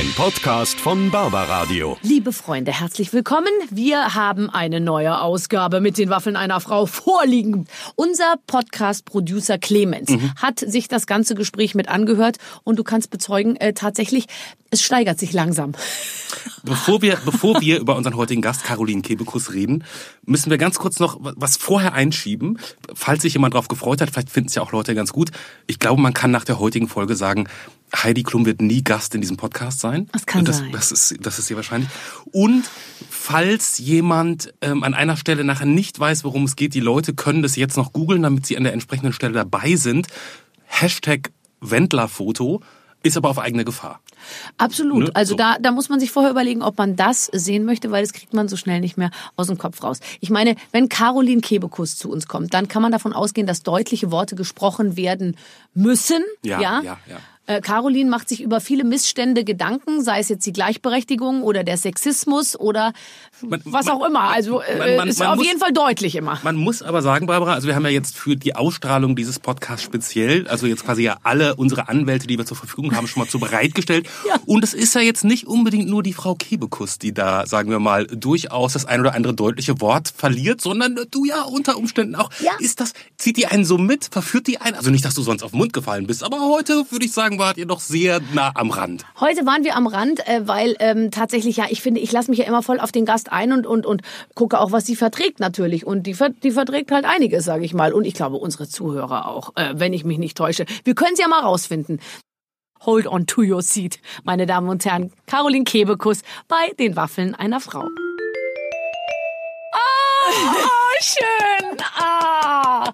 Ein Podcast von Barbaradio. Liebe Freunde, herzlich willkommen. Wir haben eine neue Ausgabe mit den Waffeln einer Frau vorliegen. Unser Podcast-Producer Clemens hat sich das ganze Gespräch mit angehört und du kannst bezeugen, äh, tatsächlich, es steigert sich langsam. Bevor wir, bevor wir über unseren heutigen Gast Caroline Kebekus reden, müssen wir ganz kurz noch was vorher einschieben. Falls sich jemand darauf gefreut hat, vielleicht finden es ja auch Leute ganz gut. Ich glaube, man kann nach der heutigen Folge sagen, Heidi Klum wird nie Gast in diesem Podcast sein. Das kann das, sein. Das ist, das ist sehr wahrscheinlich. Und falls jemand ähm, an einer Stelle nachher nicht weiß, worum es geht, die Leute können das jetzt noch googeln, damit sie an der entsprechenden Stelle dabei sind. Hashtag Wendlerfoto ist aber auf eigene Gefahr. Absolut. Ne? Also So. da, da muss man sich vorher überlegen, ob man das sehen möchte, weil das kriegt man so schnell nicht mehr aus dem Kopf raus. Ich meine, wenn Caroline Kebekus zu uns kommt, dann kann man davon ausgehen, dass deutliche Worte gesprochen werden müssen. Ja, ja. ja, ja. Äh, Caroline macht sich über viele Missstände Gedanken, sei es jetzt die Gleichberechtigung oder der Sexismus oder Man- was man- auch immer. Also äh, man- ist auf muss- jeden Fall deutlich immer. Man muss aber sagen, Barbara, also wir haben ja jetzt für die Ausstrahlung dieses Podcasts speziell, also jetzt quasi ja alle unsere Anwälte, die wir zur Verfügung haben, schon mal zu bereitgestellt. Ja. Und es ist ja jetzt nicht unbedingt nur die Frau Kebekus, die da, sagen wir mal, durchaus das ein oder andere deutliche Wort verliert, sondern du ja unter Umständen auch. Ja. Ist das, zieht die einen so mit, verführt die einen? Also nicht, dass du sonst auf den Mund gefallen bist, aber heute würde ich sagen, wart ihr doch sehr nah am Rand. Heute waren wir am Rand, äh, weil ähm, tatsächlich, ja, ich finde, ich lasse mich ja immer voll auf den Gast ein und, und, und gucke auch, was sie verträgt natürlich. Und die, die verträgt halt einiges, sage ich mal. Und ich glaube, unsere Zuhörer auch, äh, wenn ich mich nicht täusche. Wir können es ja mal rausfinden. Hold on to your seat, meine Damen und Herren. Caroline Kebekus bei den Waffeln einer Frau. Ah, schön. Ah.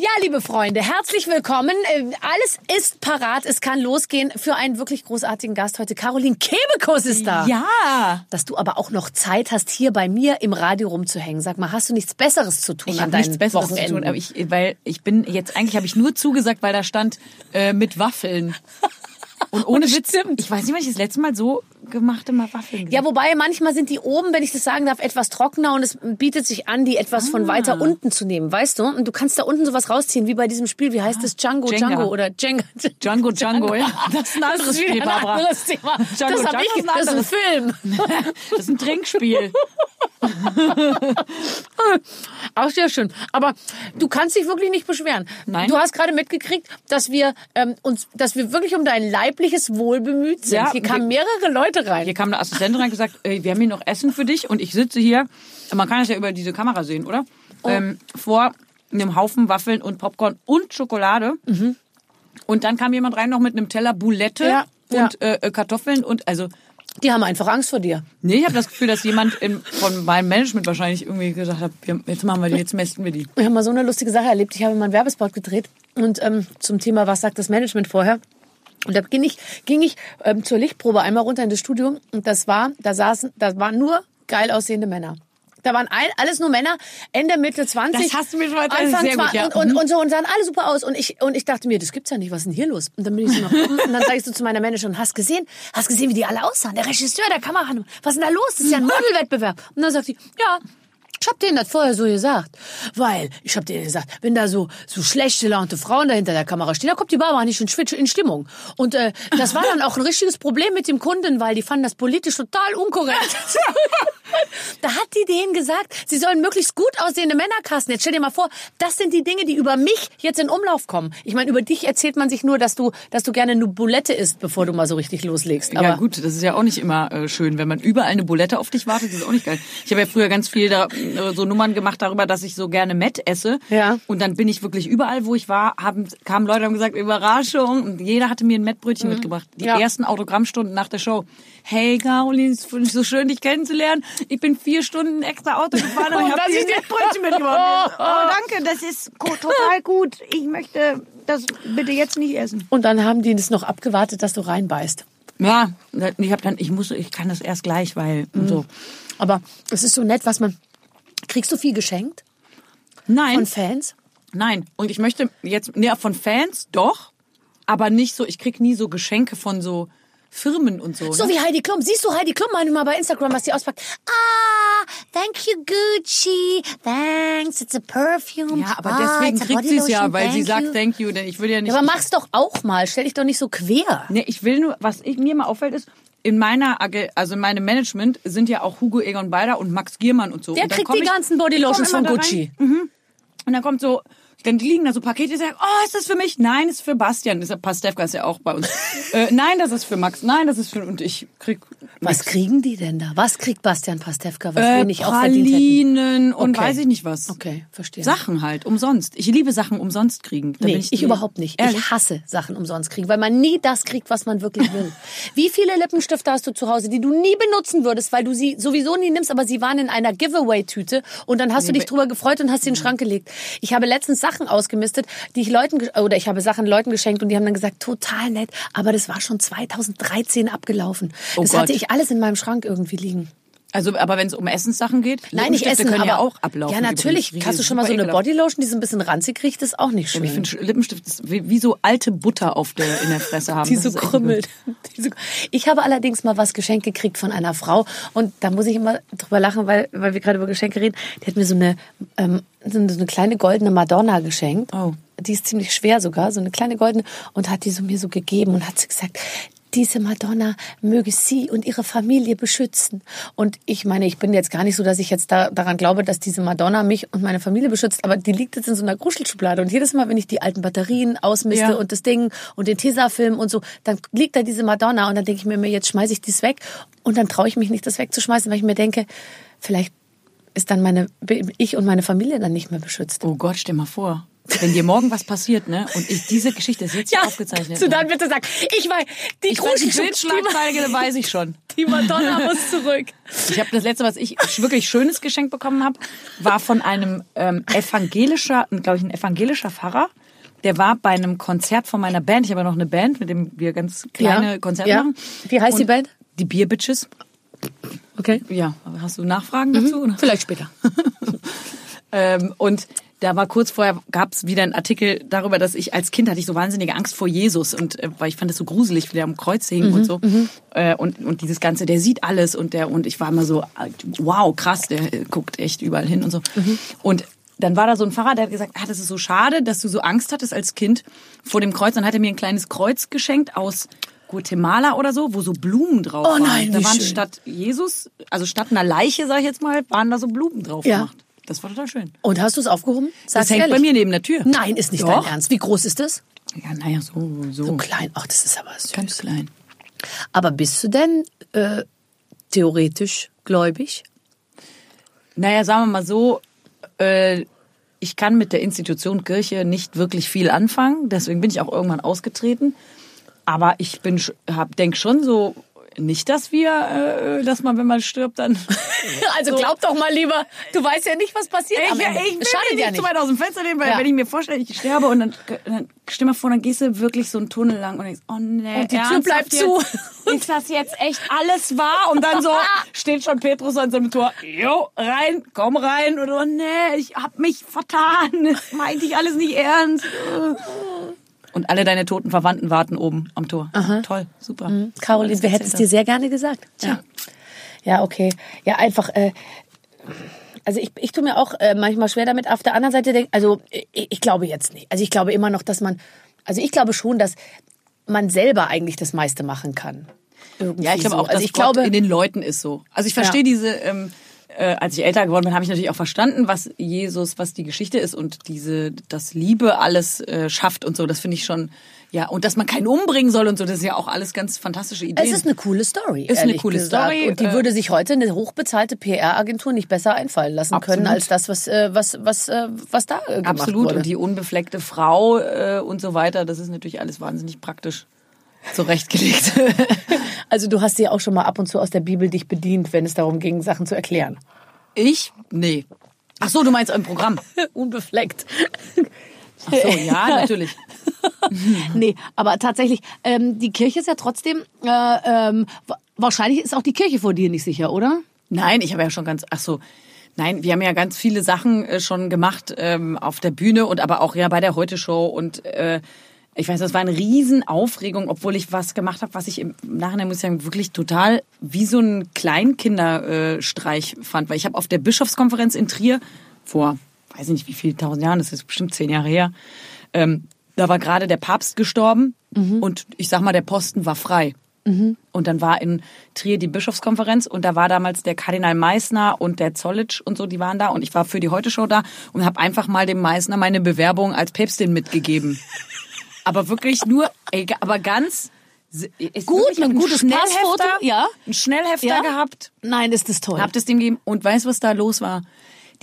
Ja, liebe Freunde, herzlich willkommen. Äh, Alles ist parat. Es kann losgehen für einen wirklich großartigen Gast heute. Caroline Kebekus ist da. Ja. Dass du aber auch noch Zeit hast, hier bei mir im Radio rumzuhängen. Sag mal, hast du nichts Besseres zu tun Ich an habe deinen nichts Besseres zu Wochenenden? tun, aber ich, weil ich bin jetzt eigentlich habe ich nur zugesagt, weil da stand äh, mit Waffeln. Und ohne Witz, ich weiß nicht, wann ich das letzte Mal so gemachte mal Waffeln. Ja, wobei manchmal sind die oben, wenn ich das sagen darf, etwas trockener und es bietet sich an, die etwas Ah. von weiter unten zu nehmen, weißt du? Und du kannst da unten sowas rausziehen, wie bei diesem Spiel, wie heißt es? Django, Jenga. Django oder Jenga. Django Django, ja. Das ist ein anderes Das ist Spiel, ein Barbara. anderes Thema. Django das Django ich, ist ein das ist ein Film. Das ist ein Trinkspiel. Auch sehr schön. Aber du kannst dich wirklich nicht beschweren. Nein. Du hast gerade mitgekriegt, dass wir ähm, uns, dass wir wirklich um dein leibliches Wohl bemüht sind. Ja, Hier kamen mehrere Leute rein. Hier kam eine Assistentin rein und gesagt, ey, wir haben hier noch Essen für dich und ich sitze hier, man kann es ja über diese Kamera sehen, oder? Oh. Ähm, vor einem Haufen Waffeln und Popcorn und Schokolade. Und dann kam jemand rein noch mit einem Teller Boulette Mhm. Ja, und Äh, äh, Kartoffeln und also Die haben einfach Angst vor dir. Nee, ich habe das Gefühl, dass jemand in, von meinem Management wahrscheinlich irgendwie gesagt hat, wir, jetzt machen wir die, jetzt mästen wir die. Ich habe mal so eine lustige Sache erlebt. Ich habe mal einen Werbespot gedreht und ähm, zum Thema, was sagt das Management vorher? Und da ging ich, ging ich ähm, zur Lichtprobe einmal runter in das Studio und das war, da saßen, da waren nur geil aussehende Männer. Da waren ein, alles nur Männer, Ende, Mitte 20. Das hast du mir schon mal erzählt, Anfang sehr gut, 20 ja. und, und, Mhm. und so und sahen alle super aus. Und ich, und ich dachte mir, das gibt's ja nicht, was ist denn hier los? Und dann bin ich so nach oben und dann sag ich so zu meiner Managerin, hast gesehen, hast gesehen, wie die alle aussahen? Der Regisseur, der Kameramann, was ist denn da los? Das ist ja ein Modelwettbewerb. Und dann sagt sie, ja, ich hab denen das vorher so gesagt. Weil, ich hab denen gesagt, wenn da so, so schlecht gelaunte Frauen da hinter der Kamera stehen, da kommt die Barbara nicht in, in Stimmung. Und äh, das war dann auch ein richtiges Problem mit dem Kunden, weil die fanden das politisch total unkorrekt. da hat die denen gesagt, sie sollen möglichst gut aussehende Männer casten. Jetzt stell dir mal vor, das sind die Dinge, die über mich jetzt in Umlauf kommen. Ich meine, über dich erzählt man sich nur, dass du, dass du gerne eine Bulette isst, bevor du mal so richtig loslegst. Aber ja gut, das ist ja auch nicht immer äh, schön, wenn man überall eine Bulette auf dich wartet, das ist auch nicht geil. Ich habe ja früher ganz viel da, äh, so Nummern gemacht darüber, dass ich so gerne Met esse. Ja. Und dann bin ich wirklich überall, wo ich war, haben, kamen Leute und haben gesagt, Überraschung. Und jeder hatte mir ein Mettbrötchen mitgebracht. Die Mhm. Ja. ersten Autogrammstunden nach der Show. Hey Caroline, es ist so schön, dich kennenzulernen. Ich bin vier Stunden extra Auto gefahren und ich habe dir ein Mettbrötchen mitgebracht. Oh, danke, das ist total gut. Ich möchte das bitte jetzt nicht essen. und dann haben die das noch abgewartet, dass du reinbeißt. Ja, ich habe dann, ich muss, ich kann das erst gleich, weil und so. Aber es ist so nett, was man. Kriegst du viel geschenkt Nein, von Fans? nein. Und ich möchte jetzt, ja, von Fans doch, aber nicht so. Ich krieg nie so Geschenke von so Firmen und so. So ne? wie Heidi Klum. Siehst du Heidi Klum manchmal bei Instagram, was die auspackt? Ah, thank you Gucci. Thanks, it's a perfume. Ja, aber ah, deswegen kriegt sie es ja, weil sie thank sagt you. Thank you, denn ich will ja nicht. Ja, aber mach's doch auch mal. Stell dich doch nicht so quer. Nee, ich will nur, was ich, mir mal auffällt, ist, in meiner, also in meinem Management sind ja auch Hugo Egon Beider und Max Giermann und so. Der und kriegt die ich- ganzen Body ich komm Lotions immer von Gucci. Und dann kommt so, dann liegen da so Pakete, ich sag, oh, ist das für mich? Nein, ist für Bastian. Ja Pastewka ist ja auch bei uns. äh, nein, das ist für Max. Nein, das ist für und ich krieg Was kriegen die denn da? Was kriegt Bastian Pastewka, was äh, wir nicht auch verdient hätten? Pralinen und Okay. weiß ich nicht was. Okay, verstehe. Sachen halt, umsonst. Ich liebe Sachen umsonst kriegen. Da Nee, ich, nee. überhaupt nicht. Ehrlich? Ich hasse Sachen umsonst kriegen, weil man nie das kriegt, was man wirklich will. Wie viele Lippenstifte hast du zu Hause, die du nie benutzen würdest, weil du sie sowieso nie nimmst, aber sie waren in einer Giveaway-Tüte und dann hast du dich drüber gefreut und hast sie in den Schrank gelegt. Ich habe letztens Sachen ausgemistet, die ich Leuten, oder ich habe Sachen Leuten geschenkt und die haben dann gesagt, total nett, aber das war schon 2013 abgelaufen. Oh das Gott. hatte ich alles in meinem Schrank irgendwie liegen. Also, aber wenn es um Essenssachen geht, Nein, nicht essen, können aber ja auch ablaufen. Ja, natürlich. übrigens. Hast du schon mal so eine ekelhaft. Bodylotion, die so ein bisschen ranzig riecht, ist auch nicht schön. Ich finde Lippenstift ist wie, wie so alte Butter auf der in der Fresse haben. die so krümmelt. Ich habe allerdings mal was geschenkt gekriegt von einer Frau und da muss ich immer drüber lachen, weil, weil wir gerade über Geschenke reden. Die hat mir so eine, ähm, so eine kleine goldene Madonna geschenkt. Oh. Die ist ziemlich schwer sogar, so eine kleine goldene und hat die so mir so gegeben und hat sie gesagt, diese Madonna möge sie und ihre Familie beschützen. Und ich meine, ich bin jetzt gar nicht so, dass ich jetzt da, daran glaube, dass diese Madonna mich und meine Familie beschützt, aber die liegt jetzt in so einer Gruschelschublade. Und jedes Mal, wenn ich die alten Batterien ausmiste Ja. und das Ding und den Tesafilm und so, dann liegt da diese Madonna und dann denke ich mir, jetzt schmeiße ich dies weg und dann traue ich mich nicht, das wegzuschmeißen, weil ich mir denke, vielleicht ist dann meine, ich und meine Familie dann nicht mehr beschützt. Oh Gott, stell mal vor. Wenn dir morgen was passiert, ne? Und ich, diese Geschichte ist jetzt hier aufgezeichnet. du dann bitte sag, ich weiß, die ich weiß, die Bildschlagzeile weiß ich schon. die Madonna muss zurück. Ich habe das letzte, was ich wirklich schönes Geschenk bekommen habe, war von einem ähm, evangelischer, glaube ich, ein evangelischer Pfarrer. Der war bei einem Konzert von meiner Band. Ich habe ja noch eine Band, mit dem wir ganz kleine Ja, Konzerte ja. machen. Wie heißt die Und Band? Die Beer Bitches. Okay. Ja, hast du Nachfragen dazu? oder? Vielleicht später. Ähm, und da war kurz vorher, gab es wieder einen Artikel darüber, dass ich als Kind hatte ich so wahnsinnige Angst vor Jesus und äh, weil ich fand es so gruselig, wie der am Kreuz hing und so. Äh, und, und dieses Ganze, der sieht alles und der und ich war immer so, wow, krass, der äh, guckt echt überall hin und so. Und dann war da so ein Pfarrer, der hat gesagt, ah, das ist so schade, dass du so Angst hattest als Kind vor dem Kreuz. Dann hat er mir ein kleines Kreuz geschenkt aus Guatemala oder so, wo so Blumen drauf Oh waren. nein, da wie waren schön. statt Jesus, also statt einer Leiche, sag ich jetzt mal, waren da so Blumen drauf Ja. gemacht. Das war total schön. Und hast du es aufgehoben? Sag's Das hängt ehrlich. bei mir neben der Tür. Nein, ist nicht Doch. dein Ernst. Wie groß ist das? Ja, naja, so, so. So klein. Ach, das ist aber süß. Ganz klein. Aber bist du denn äh, theoretisch gläubig? Naja, sagen wir mal so, äh, ich kann mit der Institution Kirche nicht wirklich viel anfangen. Deswegen bin ich auch irgendwann ausgetreten. Aber ich bin, hab, denk schon so, nicht, dass wir, äh, dass man, wenn man stirbt, dann. Also glaub doch mal lieber, du weißt ja nicht, was passiert Ich, Ende. ich will schadet mir ja nicht zu weit aus dem Fenster lehnen, weil Ja. wenn ich mir vorstelle, ich sterbe und dann, dann stell mal vor, dann gehst du wirklich so einen Tunnel lang und denkst, oh nee, Und die Tür bleibt jetzt? zu. Ist das jetzt echt alles wahr? Und dann so steht schon Petrus an seinem Tor, jo, rein, komm rein. Und oh nee, ich hab mich vertan. Das meinte ich alles nicht ernst. Und alle deine toten Verwandten warten oben am Tor. Toll, super. Caroline, Alles wir hätten es dir sehr gerne gesagt. Ja. Ja, okay. Ja, einfach, äh, also ich, ich tue mir auch äh, manchmal schwer damit. Auf der anderen Seite denk, also ich, ich glaube jetzt nicht. Also ich glaube immer noch, dass man, also ich glaube schon, dass man selber eigentlich das meiste machen kann. Irgendwie Ja, ich glaube so. auch, dass also ich Gott glaube, in den Leuten ist so. Also ich verstehe Ja. diese, ähm, äh, als ich älter geworden bin, habe ich natürlich auch verstanden, was Jesus, was die Geschichte ist und diese, dass Liebe alles äh, schafft und so. Das finde ich schon, ja, und dass man keinen umbringen soll und so. Das ist ja auch alles ganz fantastische Ideen. es ist eine coole Story. Ist eine coole gesagt. Story, Und die äh, würde sich heute eine hochbezahlte PR-Agentur nicht besser einfallen lassen können Absolut. als das, was, äh, was, was, äh, was da gemacht Absolut. wurde. Und die unbefleckte Frau äh, und so weiter, das ist natürlich alles wahnsinnig praktisch zurechtgelegt. Also du hast dir auch schon mal ab und zu aus der Bibel dich bedient, wenn es darum ging, Sachen zu erklären. ich? Nee. Ach so, du meinst im Programm. Unbefleckt. Ach so, ja, natürlich. Nee, aber tatsächlich, ähm, die Kirche ist ja trotzdem, äh, ähm, wa- wahrscheinlich ist auch die Kirche vor dir nicht sicher, oder? Nein, ich habe ja schon ganz, ach so. Nein, wir haben ja ganz viele Sachen äh, schon gemacht ähm, auf der Bühne und aber auch ja bei der Heute Show und äh, Ich weiß, das war eine Riesenaufregung, obwohl ich was gemacht habe, was ich im Nachhinein, muss ich sagen, wirklich total wie so ein Kleinkinderstreich fand. Weil ich habe auf der Bischofskonferenz in Trier vor, weiß ich nicht wie viel, tausend Jahren, das ist bestimmt zehn Jahre her, ähm, da war gerade der Papst gestorben und ich sag mal, der Posten war frei. Und dann war in Trier die Bischofskonferenz und da war damals der Kardinal Meissner und der Zollitsch und so, die waren da und ich war für die Heute-Show da und habe einfach mal dem Meissner meine Bewerbung als Päpstin mitgegeben. aber wirklich nur, aber ganz Gut, ein gutes Schnellhefter, Passfoto, ja. Ein Schnellhefter Ja. gehabt, Nein, ist das toll. hab das dem gegeben und weißt was da los war?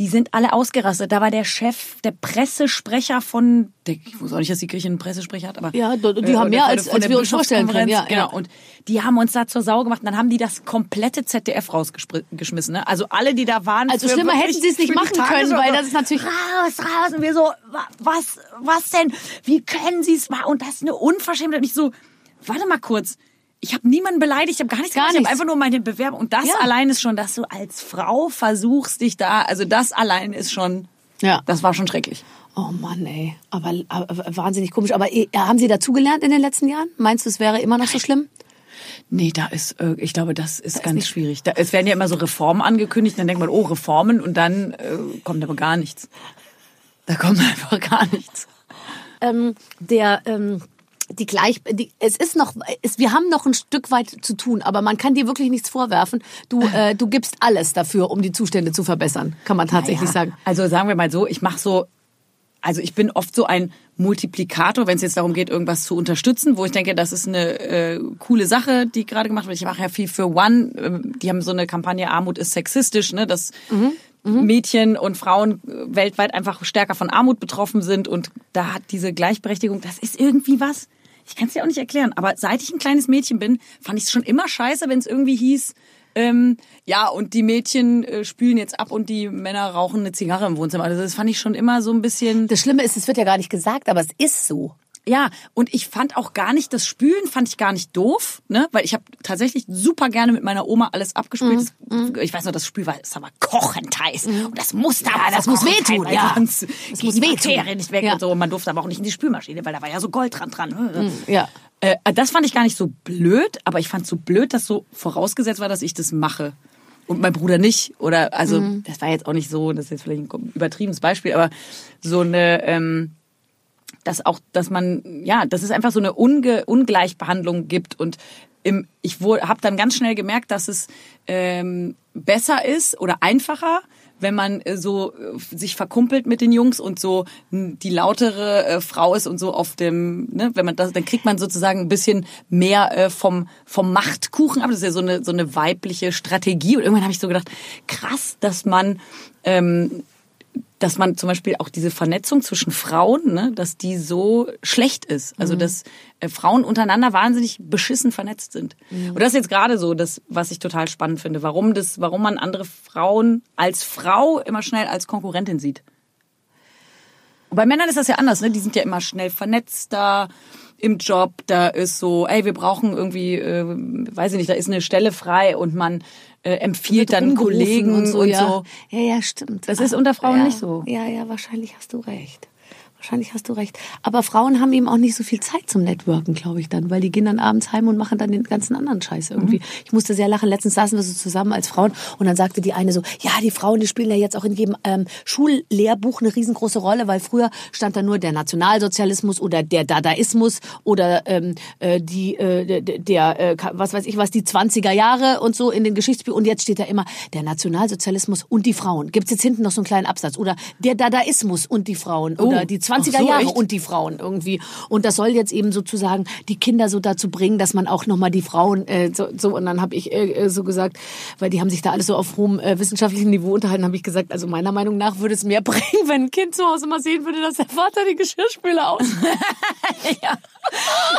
Die sind alle ausgerastet. Da war der Chef, der Pressesprecher von, der, ich wusste auch nicht, dass die Kirche einen Pressesprecher hat, aber Ja, die äh, haben mehr, als- als wir uns vorstellen können, ja, Bischofskonferenz, ja. Genau. Und die haben uns da zur Sau gemacht. Und dann haben die das komplette ZDF rausgeschmissen. Ne? Also alle, die da waren. Also schlimmer hätten sie es nicht machen können, weil das ist natürlich- raus, raus. Und wir so, wa- was, was denn? Wie können sie es machen? Und das ist eine Unverschämtheit. Und ich so, warte mal kurz. Ich habe niemanden beleidigt, ich habe gar nichts Gar gemacht, ich habe nichts. einfach nur meine Bewerbung. Und das Ja. allein ist schon, dass du als Frau versuchst, dich da, also das allein ist schon, Ja. das war schon schrecklich. Oh Mann, ey. Aber, aber wahnsinnig komisch. Aber eh, haben Sie dazugelernt in den letzten Jahren? Meinst du, es wäre immer noch so schlimm? Nee, da ist, äh, ich glaube, das ist ganz schwierig. Da, es werden ja immer so Reformen angekündigt, dann denkt man, oh, Reformen, und dann äh, kommt aber gar nichts. Da kommt einfach gar nichts. ähm, der ähm, die gleich die, es ist noch es, wir haben noch ein Stück weit zu tun, aber man kann dir wirklich nichts vorwerfen. Du äh, du gibst alles dafür, um die Zustände zu verbessern, kann man tatsächlich Ja, sagen. Also sagen wir mal so, ich mache so, also ich bin oft so ein Multiplikator, wenn es jetzt darum geht, irgendwas zu unterstützen, wo ich denke, das ist eine äh, coole Sache, die gerade gemacht wird. Ich mache ja viel für One. ähm, Die haben so eine Kampagne Armut ist sexistisch, ne, dass Mädchen und Frauen äh, weltweit einfach stärker von Armut betroffen sind und da hat diese Gleichberechtigung, das ist irgendwie was. Ich kann es dir auch nicht erklären, aber seit ich ein kleines Mädchen bin, fand ich es schon immer scheiße, wenn es irgendwie hieß, ähm, ja, und die Mädchen äh, spülen jetzt ab und die Männer rauchen eine Zigarre im Wohnzimmer. Also das fand ich schon immer so ein bisschen. Das Schlimme ist, es wird ja gar nicht gesagt, aber es ist so. Ja, und ich fand auch gar nicht, das Spülen fand ich gar nicht doof, ne? Weil ich habe tatsächlich super gerne mit meiner Oma alles abgespült. Mhm, Das- Ich weiß noch, das Spül war, das war kochend heiß. Und das musste aber das muss wehtun, heiß, ja. sonst Das muss wehtun. Nicht weg Ja. und so. Und man durfte aber auch nicht in die Spülmaschine, weil da war ja so Gold dran dran. Ja. Äh, das fand ich gar nicht so blöd, aber ich fand so blöd, dass so vorausgesetzt war, dass ich das mache. Und mein Bruder nicht. Oder, also, Mhm. das war jetzt auch nicht so, das ist jetzt vielleicht ein übertriebenes Beispiel, aber so eine, ähm, dass auch, dass man, ja, dass es einfach so eine Unge Ungleichbehandlung gibt und im, ich habe dann ganz schnell gemerkt, dass es ähm, besser ist oder einfacher, wenn man äh, so äh, sich verkumpelt mit den Jungs und so n- die lautere äh, Frau ist und so auf dem, ne, wenn man das, dann kriegt man sozusagen ein bisschen mehr äh, vom vom Machtkuchen ab. Das ist ja so eine so eine weibliche Strategie. Und irgendwann habe ich so gedacht, krass, dass man ähm, dass man zum Beispiel auch diese Vernetzung zwischen Frauen, ne, dass die so schlecht ist. Also dass äh, Frauen untereinander wahnsinnig beschissen vernetzt sind. Und das ist jetzt gerade so, das, was ich total spannend finde, warum das, warum man andere Frauen als Frau immer schnell als Konkurrentin sieht. Und bei Männern ist das ja anders, ne? Die sind ja immer schnell vernetzter im Job. Da ist so, ey, wir brauchen irgendwie, äh, weiß ich nicht, da ist eine Stelle frei und man äh, empfiehlt dann Kollegen und so. ja. Ja, ja, stimmt. Das ist unter Frauen ja. nicht so. Ja, ja, wahrscheinlich hast du recht. Wahrscheinlich hast du recht. Aber Frauen haben eben auch nicht so viel Zeit zum Networken, glaube ich dann, weil die gehen dann abends heim und machen dann den ganzen anderen Scheiß irgendwie. Mhm. Ich musste sehr lachen. Letztens saßen wir so zusammen als Frauen und dann sagte die eine so, ja, die Frauen, die spielen ja jetzt auch in jedem ähm, Schullehrbuch eine riesengroße Rolle, weil früher stand da nur der Nationalsozialismus oder der Dadaismus oder ähm, äh, die äh, der, äh, was weiß ich was die 20er Jahre und so in den Geschichtsbüchern und jetzt steht da immer der Nationalsozialismus und die Frauen. Gibt's jetzt hinten noch so einen kleinen Absatz oder der Dadaismus und die Frauen oder die 20er ach so, Jahre echt? und die Frauen irgendwie. Und das soll jetzt eben sozusagen die Kinder so dazu bringen, dass man auch nochmal die Frauen äh, so, so und dann habe ich äh, äh, so gesagt, weil die haben sich da alles so auf hohem äh, wissenschaftlichen Niveau unterhalten, habe ich gesagt, also meiner Meinung nach würde es mehr bringen, wenn ein Kind zu Hause mal sehen würde, dass der Vater die Geschirrspüler aus. ja.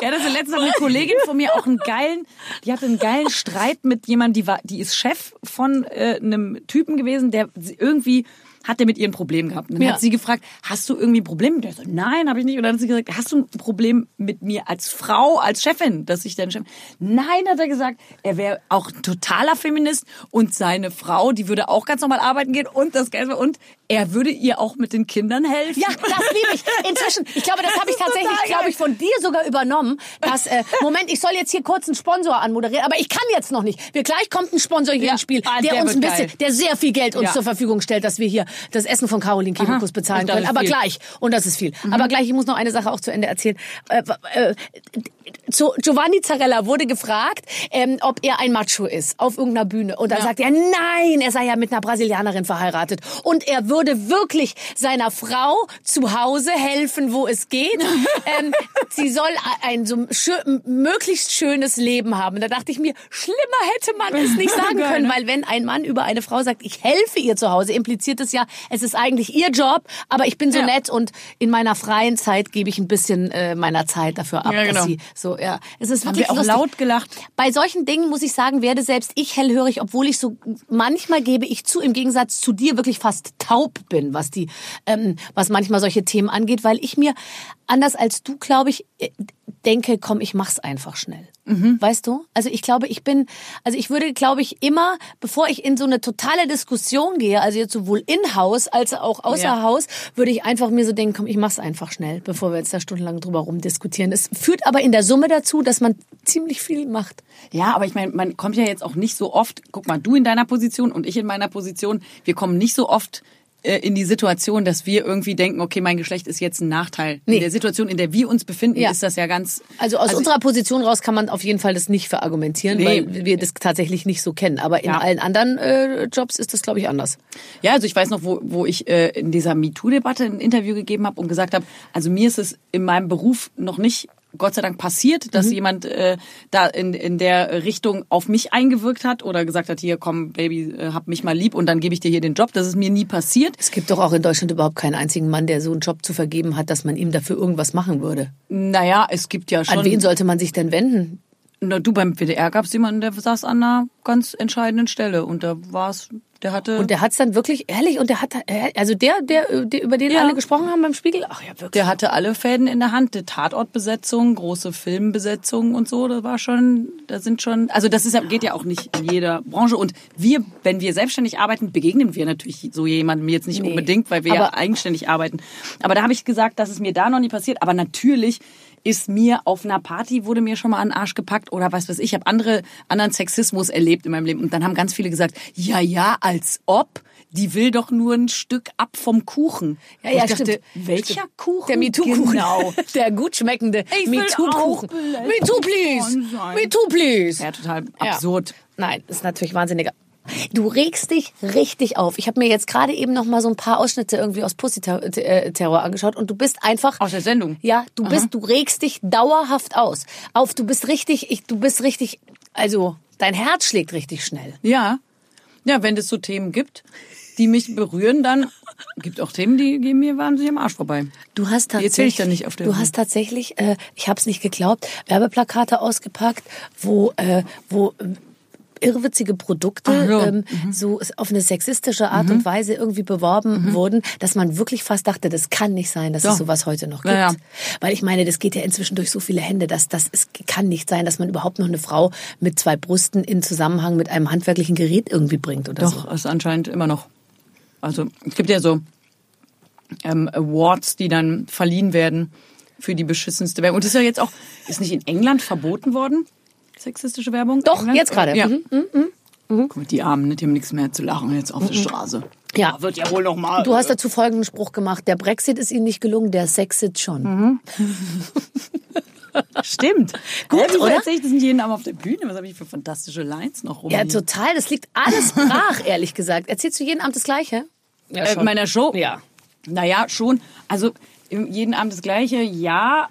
ja, das ist letztens eine Kollegin von mir auch einen geilen, die hatte einen geilen Streit mit jemandem, die war, die ist Chef von äh, einem Typen gewesen, der irgendwie hat der mit ihr ein Problem gehabt. Und dann Ja. hat sie gefragt, hast du irgendwie ein Problem? Und der so, nein, habe ich nicht. Und dann hat sie gesagt, hast du ein Problem mit mir als Frau, als Chefin, dass ich dein Chef? Nein, hat er gesagt, er wäre auch ein totaler Feminist und seine Frau, die würde auch ganz normal arbeiten gehen und das Geld und er würde ihr auch mit den Kindern helfen. Ja, das liebe ich. Inzwischen, ich glaube, das habe ich tatsächlich, glaube ich, von dir sogar übernommen. Dass, äh, Moment, ich soll jetzt hier kurz einen Sponsor anmoderieren, aber ich kann jetzt noch nicht. Wir gleich kommt ein Sponsor hier Ja. ins Spiel, Ah, der, der uns ein bisschen, geil. der sehr viel Geld uns Ja. zur Verfügung stellt, dass wir hier das Essen von Caroline Kebekus bezahlen können. Aber viel. Mhm. gleich. Und das ist viel. Aber gleich, ich muss noch eine Sache auch zu Ende erzählen. Äh, äh, zu Giovanni Zarella wurde gefragt, ähm, ob er ein Macho ist auf irgendeiner Bühne. Und dann Ja. sagt er, nein, er sei ja mit einer Brasilianerin verheiratet. Und er würde wirklich seiner Frau zu Hause helfen, wo es geht. ähm, sie soll ein so schö möglichst schönes Leben haben. Da dachte ich mir, schlimmer hätte man es nicht sagen können, ne? weil wenn ein Mann über eine Frau sagt, ich helfe ihr zu Hause, impliziert es ja, es ist eigentlich ihr Job, aber ich bin so Ja. nett und in meiner freien Zeit gebe ich ein bisschen äh, meiner Zeit dafür ab, Ja, genau. dass sie so, ja, es ist Haben wirklich wir auch lustig. laut gelacht. Bei solchen Dingen muss ich sagen, werde selbst ich hellhörig, obwohl ich so manchmal gebe ich zu, im Gegensatz zu dir wirklich fast taub bin, was die, ähm, was manchmal solche Themen angeht, weil ich mir anders als du, glaube ich, äh, denke, komm, ich mach's einfach schnell. Weißt du? Also ich glaube, ich bin, also ich würde, glaube ich, immer, bevor ich in so eine totale Diskussion gehe, also jetzt sowohl in Haus als auch außer Ja. Haus, würde ich einfach mir so denken, komm, ich mach's einfach schnell, bevor wir jetzt da stundenlang drüber rumdiskutieren. Es führt aber in der Summe dazu, dass man ziemlich viel macht. Ja, aber ich meine, man kommt ja jetzt auch nicht so oft, guck mal, du in deiner Position und ich in meiner Position, wir kommen nicht so oft in die Situation, dass wir irgendwie denken, okay, mein Geschlecht ist jetzt ein Nachteil. Nee. In der Situation, in der wir uns befinden, Ja. ist das ja ganz... Also aus unserer Position raus kann man auf jeden Fall das nicht verargumentieren, Nee. weil wir das tatsächlich nicht so kennen. Aber in Ja. allen anderen äh, Jobs ist das, glaube ich, anders. Ja, also ich weiß noch, wo, wo ich äh, in dieser MeToo-Debatte ein Interview gegeben habe und gesagt habe, also mir ist es in meinem Beruf noch nicht Gott sei Dank passiert, dass jemand äh, da in, in der Richtung auf mich eingewirkt hat oder gesagt hat, hier komm Baby, äh, hab mich mal lieb und dann gebe ich dir hier den Job. Das ist mir nie passiert. Es gibt doch auch in Deutschland überhaupt keinen einzigen Mann, der so einen Job zu vergeben hat, dass man ihm dafür irgendwas machen würde. Naja, es gibt ja schon... An wen sollte man sich denn wenden? Na, du beim WDR gab es jemanden, der saß an einer ganz entscheidenden Stelle und da war es, der hatte... Und der hat's dann wirklich ehrlich und der hat äh, also der, der, der über den Ja. alle gesprochen haben beim Spiegel. Ach ja, wirklich. Der hatte alle Fäden in der Hand, die Tatortbesetzung, große Filmbesetzung und so, das war schon, da sind schon, also das ist ja, geht ja auch nicht in jeder Branche und wir, wenn wir selbstständig arbeiten, begegnen wir natürlich so jemandem jetzt nicht Nee. unbedingt, weil wir ja Aber- eigenständig arbeiten. Aber da habe ich gesagt, dass es mir da noch nie passiert, aber natürlich ist mir auf einer Party wurde mir schon mal an den Arsch gepackt oder was weiß ich, ich habe andere anderen Sexismus erlebt in meinem Leben und dann haben ganz viele gesagt, ja ja, als ob die will doch nur ein Stück ab vom Kuchen. Ja, ja, ich dachte, stimmt. welcher Stimmt. Kuchen? Der MeToo-Kuchen. Genau. Der gut schmeckende MeToo-Kuchen. MeToo, please. MeToo, please. Ja, total Ja. absurd. Nein, ist natürlich wahnsinniger. Du regst dich richtig auf. Ich habe mir jetzt gerade eben noch mal so ein paar Ausschnitte irgendwie aus Pussy äh, Terror angeschaut und du bist einfach Aus der Sendung? Ja, du bist, du regst dich dauerhaft aus. Auf, du bist richtig, ich, du bist richtig, also dein Herz schlägt richtig schnell. Ja. Ja, wenn es so Themen gibt, die mich berühren, dann gibt auch Themen, die gehen mir wahnsinnig am Arsch vorbei. Du hast Die tatsächlich, ich dann nicht auf der du Bühne. hast tatsächlich, äh, ich habe es nicht geglaubt, Werbeplakate ausgepackt, wo, äh, wo irrwitzige Produkte Ach ja. ähm, so auf eine sexistische Art und Weise irgendwie beworben wurden, dass man wirklich fast dachte, das kann nicht sein, dass Doch. es sowas heute noch gibt. Ja, ja. Weil ich meine, das geht ja inzwischen durch so viele Hände, dass das es kann nicht sein, dass man überhaupt noch eine Frau mit zwei Brüsten in Zusammenhang mit einem handwerklichen Gerät irgendwie bringt oder so. Doch, ist anscheinend immer noch. Also es gibt ja so ähm, Awards, die dann verliehen werden für die beschissenste Werbung. Und das ist ja jetzt auch, ist nicht in England verboten worden, sexistische Werbung? Doch, England? jetzt gerade. Ja. Mhm, Guck mal, die Armen, ne, die haben nichts mehr zu lachen jetzt auf der Straße. Ja. Wird ja wohl noch mal. Du hast dazu folgenden Spruch gemacht. Der Brexit ist Ihnen nicht gelungen, der Sexit schon. Stimmt. Gut, Hä, oder? erzähle ich das nicht jeden Abend auf der Bühne? Was habe ich für fantastische Lines noch rum? Ja, total. Das liegt alles brach, ehrlich gesagt. Erzählst du jeden Abend das Gleiche? Ja, äh, meiner Show? Ja. Naja, schon. Also jeden Abend das Gleiche. Ja,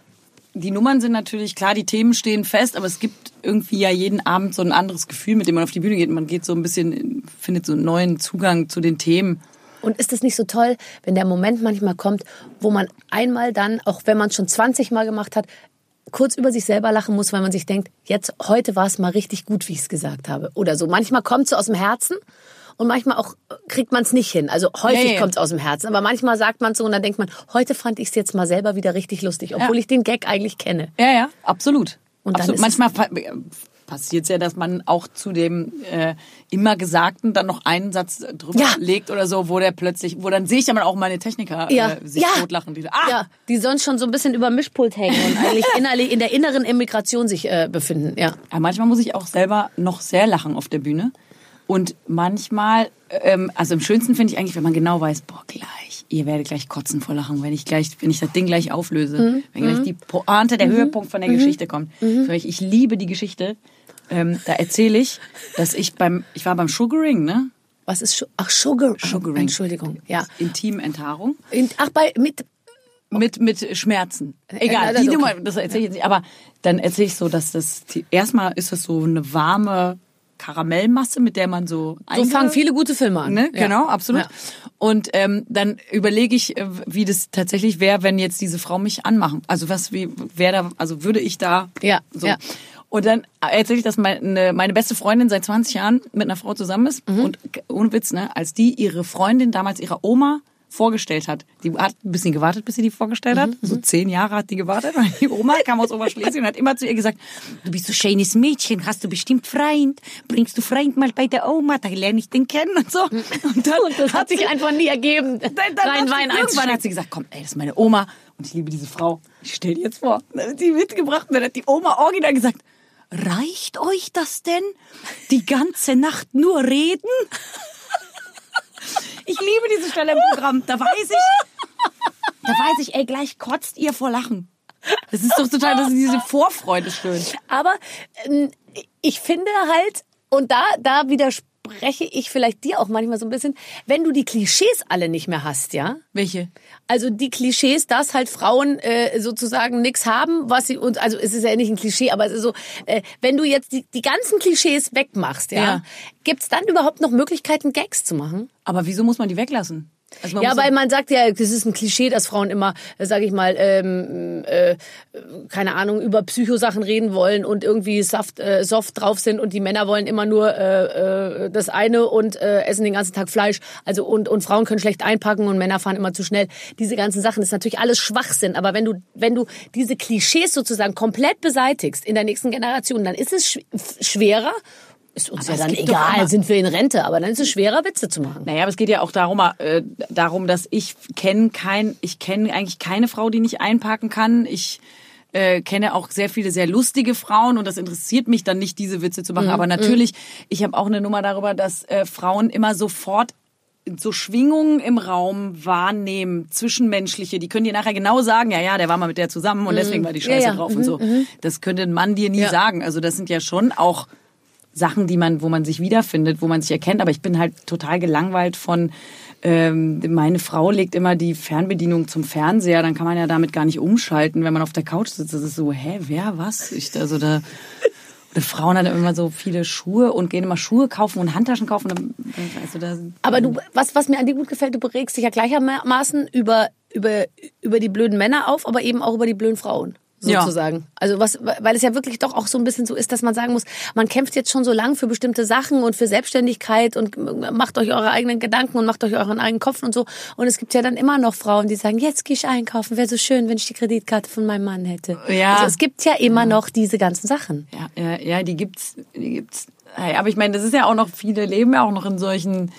die Nummern sind natürlich klar, die Themen stehen fest, aber es gibt irgendwie ja jeden Abend so ein anderes Gefühl, mit dem man auf die Bühne geht. Man geht so ein bisschen, in- findet so einen neuen Zugang zu den Themen. Und ist es nicht so toll, wenn der Moment manchmal kommt, wo man einmal dann, auch wenn man es schon 20 Mal gemacht hat, kurz über sich selber lachen muss, weil man sich denkt, jetzt, heute war es mal richtig gut, wie ich es gesagt habe. Oder so. Manchmal kommt es so aus dem Herzen und manchmal auch kriegt man es nicht hin. Also häufig ja. kommt es aus dem Herzen. Aber manchmal sagt man so und dann denkt man, heute fand ich es jetzt mal selber wieder richtig lustig, obwohl Ja. ich den Gag eigentlich kenne. Ja, ja, absolut. Und dann absolut. es- Manchmal pa- passiert ja, dass man auch zu dem äh, immer Gesagten dann noch einen Satz drüber Ja. legt oder so, wo der plötzlich, wo dann sehe ich aber auch meine Techniker Ja. äh, sich Ja. totlachen. Die, ah, Ja, die sonst schon so ein bisschen über Mischpult hängen und eigentlich innerlich in der inneren Emigration sich äh, befinden. Ja. Ja, manchmal muss ich auch selber noch sehr lachen auf der Bühne. Und manchmal, ähm, also am schönsten finde ich eigentlich, wenn man genau weiß, boah, gleich, ihr werdet gleich kotzen vor Lachen, wenn ich gleich, wenn ich das Ding gleich auflöse, wenn gleich die Pointe, der Höhepunkt von der Geschichte kommt. Für mich, ich liebe die Geschichte. Ähm, da erzähle ich, dass ich beim, ich war beim Sugaring, ne? Was ist Schu Ach Sugar? Sugaring. Entschuldigung. Ja. Intimenthaarung. In, ach bei mit Mit, mit Schmerzen. Äh, Egal, das die Nummer, okay. das erzähle ich jetzt nicht. Aber dann erzähle ich so, dass das, erstmal ist das so eine warme Karamellmasse, mit der man so so fangen viele gute Filme an. Ne? Ja. Genau, absolut. Ja. Und ähm, dann überlege ich, äh, wie das tatsächlich wäre, wenn jetzt diese Frau mich anmachen. Also was, wie, wer da, also würde ich da Ja, so. ja. Und dann erzähle ich, dass meine, meine beste Freundin seit 20 Jahren mit einer Frau zusammen ist. Mhm. Und ohne Witz, ne, als die ihre Freundin damals ihrer Oma vorgestellt hat. Die hat ein bisschen gewartet, bis sie die vorgestellt Mhm, hat. So zehn Jahre hat die gewartet. Die Oma kam aus Oberschlesien und hat immer zu ihr gesagt, du bist so schönes Mädchen, hast du bestimmt Freund, bringst du Freund mal bei der Oma, da lerne ich den kennen und so. Und, dann Und das hat sich einfach nie ergeben. dann, dann Rein sie- Wein irgendwann hat sie gesagt, komm, ey, das ist meine Oma und ich liebe diese Frau. Ich stell dir jetzt vor, dann hat die mitgebracht und dann hat die Oma original gesagt, reicht euch das denn? Die ganze Nacht nur reden? Ich liebe diese Stelle im Programm. Da weiß ich, da weiß ich, ey, gleich kotzt ihr vor Lachen. Das ist doch total, das ist diese Vorfreude schön. Aber ähm, ich finde halt, und da, da widerspreche ich vielleicht dir auch manchmal so ein bisschen, wenn du die Klischees alle nicht mehr hast, ja? Welche? Also die Klischees, dass halt Frauen äh, sozusagen nichts haben, was sie uns, also es ist ja nicht ein Klischee, aber es ist so, äh, wenn du jetzt die, die ganzen Klischees wegmachst, ja, Ja. gibt's dann überhaupt noch Möglichkeiten, Gags zu machen? Aber wieso muss man die weglassen? Also Ja, weil man sagt ja, das ist ein Klischee, dass Frauen immer, sage ich mal, ähm, äh, keine Ahnung, über Psychosachen reden wollen und irgendwie soft, äh, soft drauf sind und die Männer wollen immer nur äh, äh, das eine und äh, essen den ganzen Tag Fleisch. Also und und Frauen können schlecht einpacken und Männer fahren immer zu schnell. Diese ganzen Sachen das ist natürlich alles Schwachsinn. Aber wenn du wenn du diese Klischees sozusagen komplett beseitigst in der nächsten Generation, dann ist es sch schwerer. Ist uns ja es dann egal, sind wir in Rente, aber dann ist es schwerer, Witze zu machen. Naja, aber es geht ja auch darum, äh, darum, dass ich kenne kein, ich kenne eigentlich keine Frau, die nicht einparken kann. Ich äh, kenne auch sehr viele sehr lustige Frauen und das interessiert mich dann nicht, diese Witze zu machen. Aber natürlich, ich habe auch eine Nummer darüber, dass äh, Frauen immer sofort so Schwingungen im Raum wahrnehmen, zwischenmenschliche, die können dir nachher genau sagen, ja, ja, der war mal mit der zusammen und deswegen war die Scheiße Ja, ja. drauf und so. Das könnte ein Mann dir nie Ja. sagen. Also das sind ja schon auch Sachen, die man, wo man sich wiederfindet, wo man sich erkennt. Aber ich bin halt total gelangweilt von, ähm, meine Frau legt immer die Fernbedienung zum Fernseher, dann kann man ja damit gar nicht umschalten, wenn man auf der Couch sitzt. Das ist so, hä, wer, was? Ich, also da, oder Frauen haben immer so viele Schuhe und gehen immer Schuhe kaufen und Handtaschen kaufen. Dann, also da, Aber du, was, was mir an dir gut gefällt, du beregst dich ja gleichermaßen über, über, über die blöden Männer auf, aber eben auch über die blöden Frauen. Ja. Sozusagen. Also was, weil es ja wirklich doch auch so ein bisschen so ist, dass man sagen muss, man kämpft jetzt schon so lang für bestimmte Sachen und für Selbstständigkeit und macht euch eure eigenen Gedanken und macht euch euren eigenen Kopf und so. Und es gibt ja dann immer noch Frauen, die sagen, jetzt gehe ich einkaufen, wäre so schön, wenn ich die Kreditkarte von meinem Mann hätte. Ja. Also es gibt ja immer noch diese ganzen Sachen. Ja, ja, ja, die gibt's, die gibt's. Ja, Aber ich meine, das ist ja auch noch, viele leben ja auch noch in solchen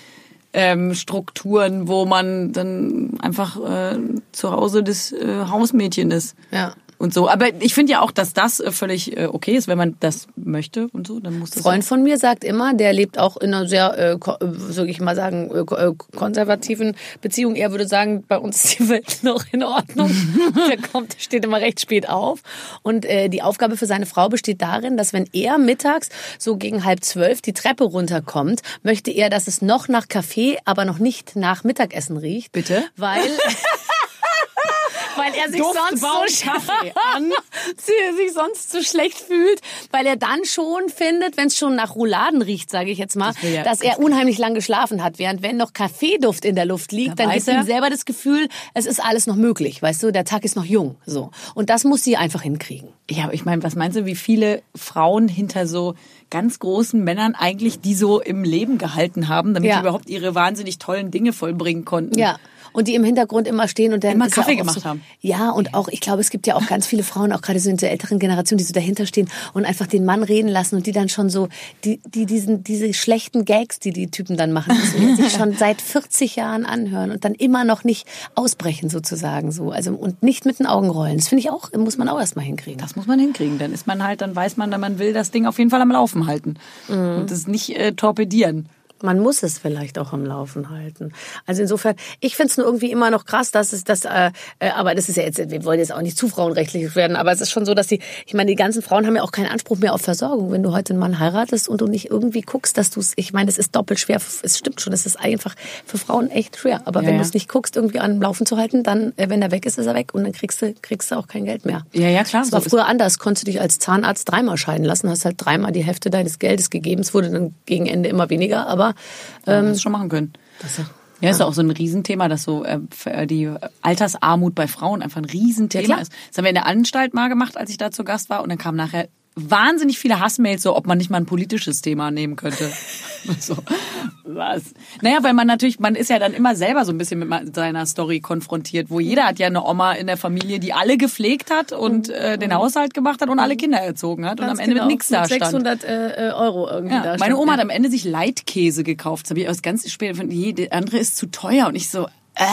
ähm, Strukturen, wo man dann einfach äh, zu Hause das äh, Hausmädchen ist. Ja. Und so. Aber ich finde ja auch, dass das äh, völlig äh, okay ist, wenn man das möchte und so, dann muss das. Freund von mir sagt immer, der lebt auch in einer sehr, äh, äh, soll ich mal sagen, äh, ko- konservativen Beziehung. Er würde sagen, bei uns ist die Welt noch in Ordnung. der kommt, steht immer recht spät auf. Und äh, die Aufgabe für seine Frau besteht darin, dass wenn er mittags so gegen halb zwölf die Treppe runterkommt, möchte er, dass es noch nach Kaffee, aber noch nicht nach Mittagessen riecht. Bitte? Weil... Weil er sich sonst so Kaffee an. sich sonst so schlecht fühlt, weil er dann schon findet, wenn es schon nach Rouladen riecht, sage ich jetzt mal, Das ja- dass er unheimlich lang geschlafen hat. Während wenn noch Kaffeeduft in der Luft liegt, Da dann gibt ihm er- selber das Gefühl, es ist alles noch möglich, weißt du, der Tag ist noch jung, so. Und das muss sie einfach hinkriegen. Ja, aber ich meine, was meinst du, wie viele Frauen hinter so ganz großen Männern eigentlich die so im Leben gehalten haben, damit Ja. die überhaupt ihre wahnsinnig tollen Dinge vollbringen konnten? Ja. Und die im Hintergrund immer stehen und dann Immer Kaffee gemacht so, haben. Ja, und auch, ich glaube, es gibt ja auch ganz viele Frauen, auch gerade so in der älteren Generation, die so dahinter stehen und einfach den Mann reden lassen und die dann schon so, die, die diesen, diese schlechten Gags, die die Typen dann machen, die sich schon seit 40 Jahren anhören und dann immer noch nicht ausbrechen sozusagen so. Also, und nicht mit den Augen rollen. Das finde ich auch, muss man auch erstmal hinkriegen. Das muss man hinkriegen. Dann ist man halt, dann weiß man, man will das Ding auf jeden Fall am Laufen halten. Mhm. Und das nicht äh, torpedieren. Man muss es vielleicht auch am Laufen halten. Also insofern, ich finde es nur irgendwie immer noch krass, dass es das, äh, äh, aber das ist ja jetzt, wir wollen jetzt auch nicht zu frauenrechtlich werden, aber es ist schon so, dass die, ich meine, die ganzen Frauen haben ja auch keinen Anspruch mehr auf Versorgung. Wenn du heute einen Mann heiratest und du nicht irgendwie guckst, dass du es, ich meine, es ist doppelt schwer, es stimmt schon, es ist einfach für Frauen echt schwer. Aber Ja, wenn ja. du es nicht guckst, irgendwie an Laufen zu halten, dann, äh, wenn er weg ist, ist er weg und dann kriegst du, kriegst du auch kein Geld mehr. Ja, ja, klar, Das war so früher anders. Konntest du dich als Zahnarzt dreimal scheiden lassen, hast halt dreimal die Hälfte deines Geldes gegeben. Es wurde dann gegen Ende immer weniger, aber ähm, das schon machen können. Ja, ist auch so ein Riesenthema, dass so äh, f- die Altersarmut bei Frauen einfach ein Ja, Riesenthema klar. ist. Das haben wir in der Anstalt mal gemacht, als ich da zu Gast war. Und dann kamen nachher wahnsinnig viele Hassmails, so ob man nicht mal ein politisches Thema nehmen könnte. so, was? Naja, weil man natürlich, man ist ja dann immer selber so ein bisschen mit seiner Story konfrontiert, wo jeder hat ja eine Oma in der Familie, die alle gepflegt hat und äh, den Haushalt gemacht hat und alle Kinder erzogen hat und am Ganz Ende genau, mit nichts da stand. 600 äh, äh, Euro irgendwie Ja, da meine. Oma hat am Ende sich Leitkäse gekauft. Das habe ich aus ganz spät je, der andere ist zu teuer. Und ich so, äh,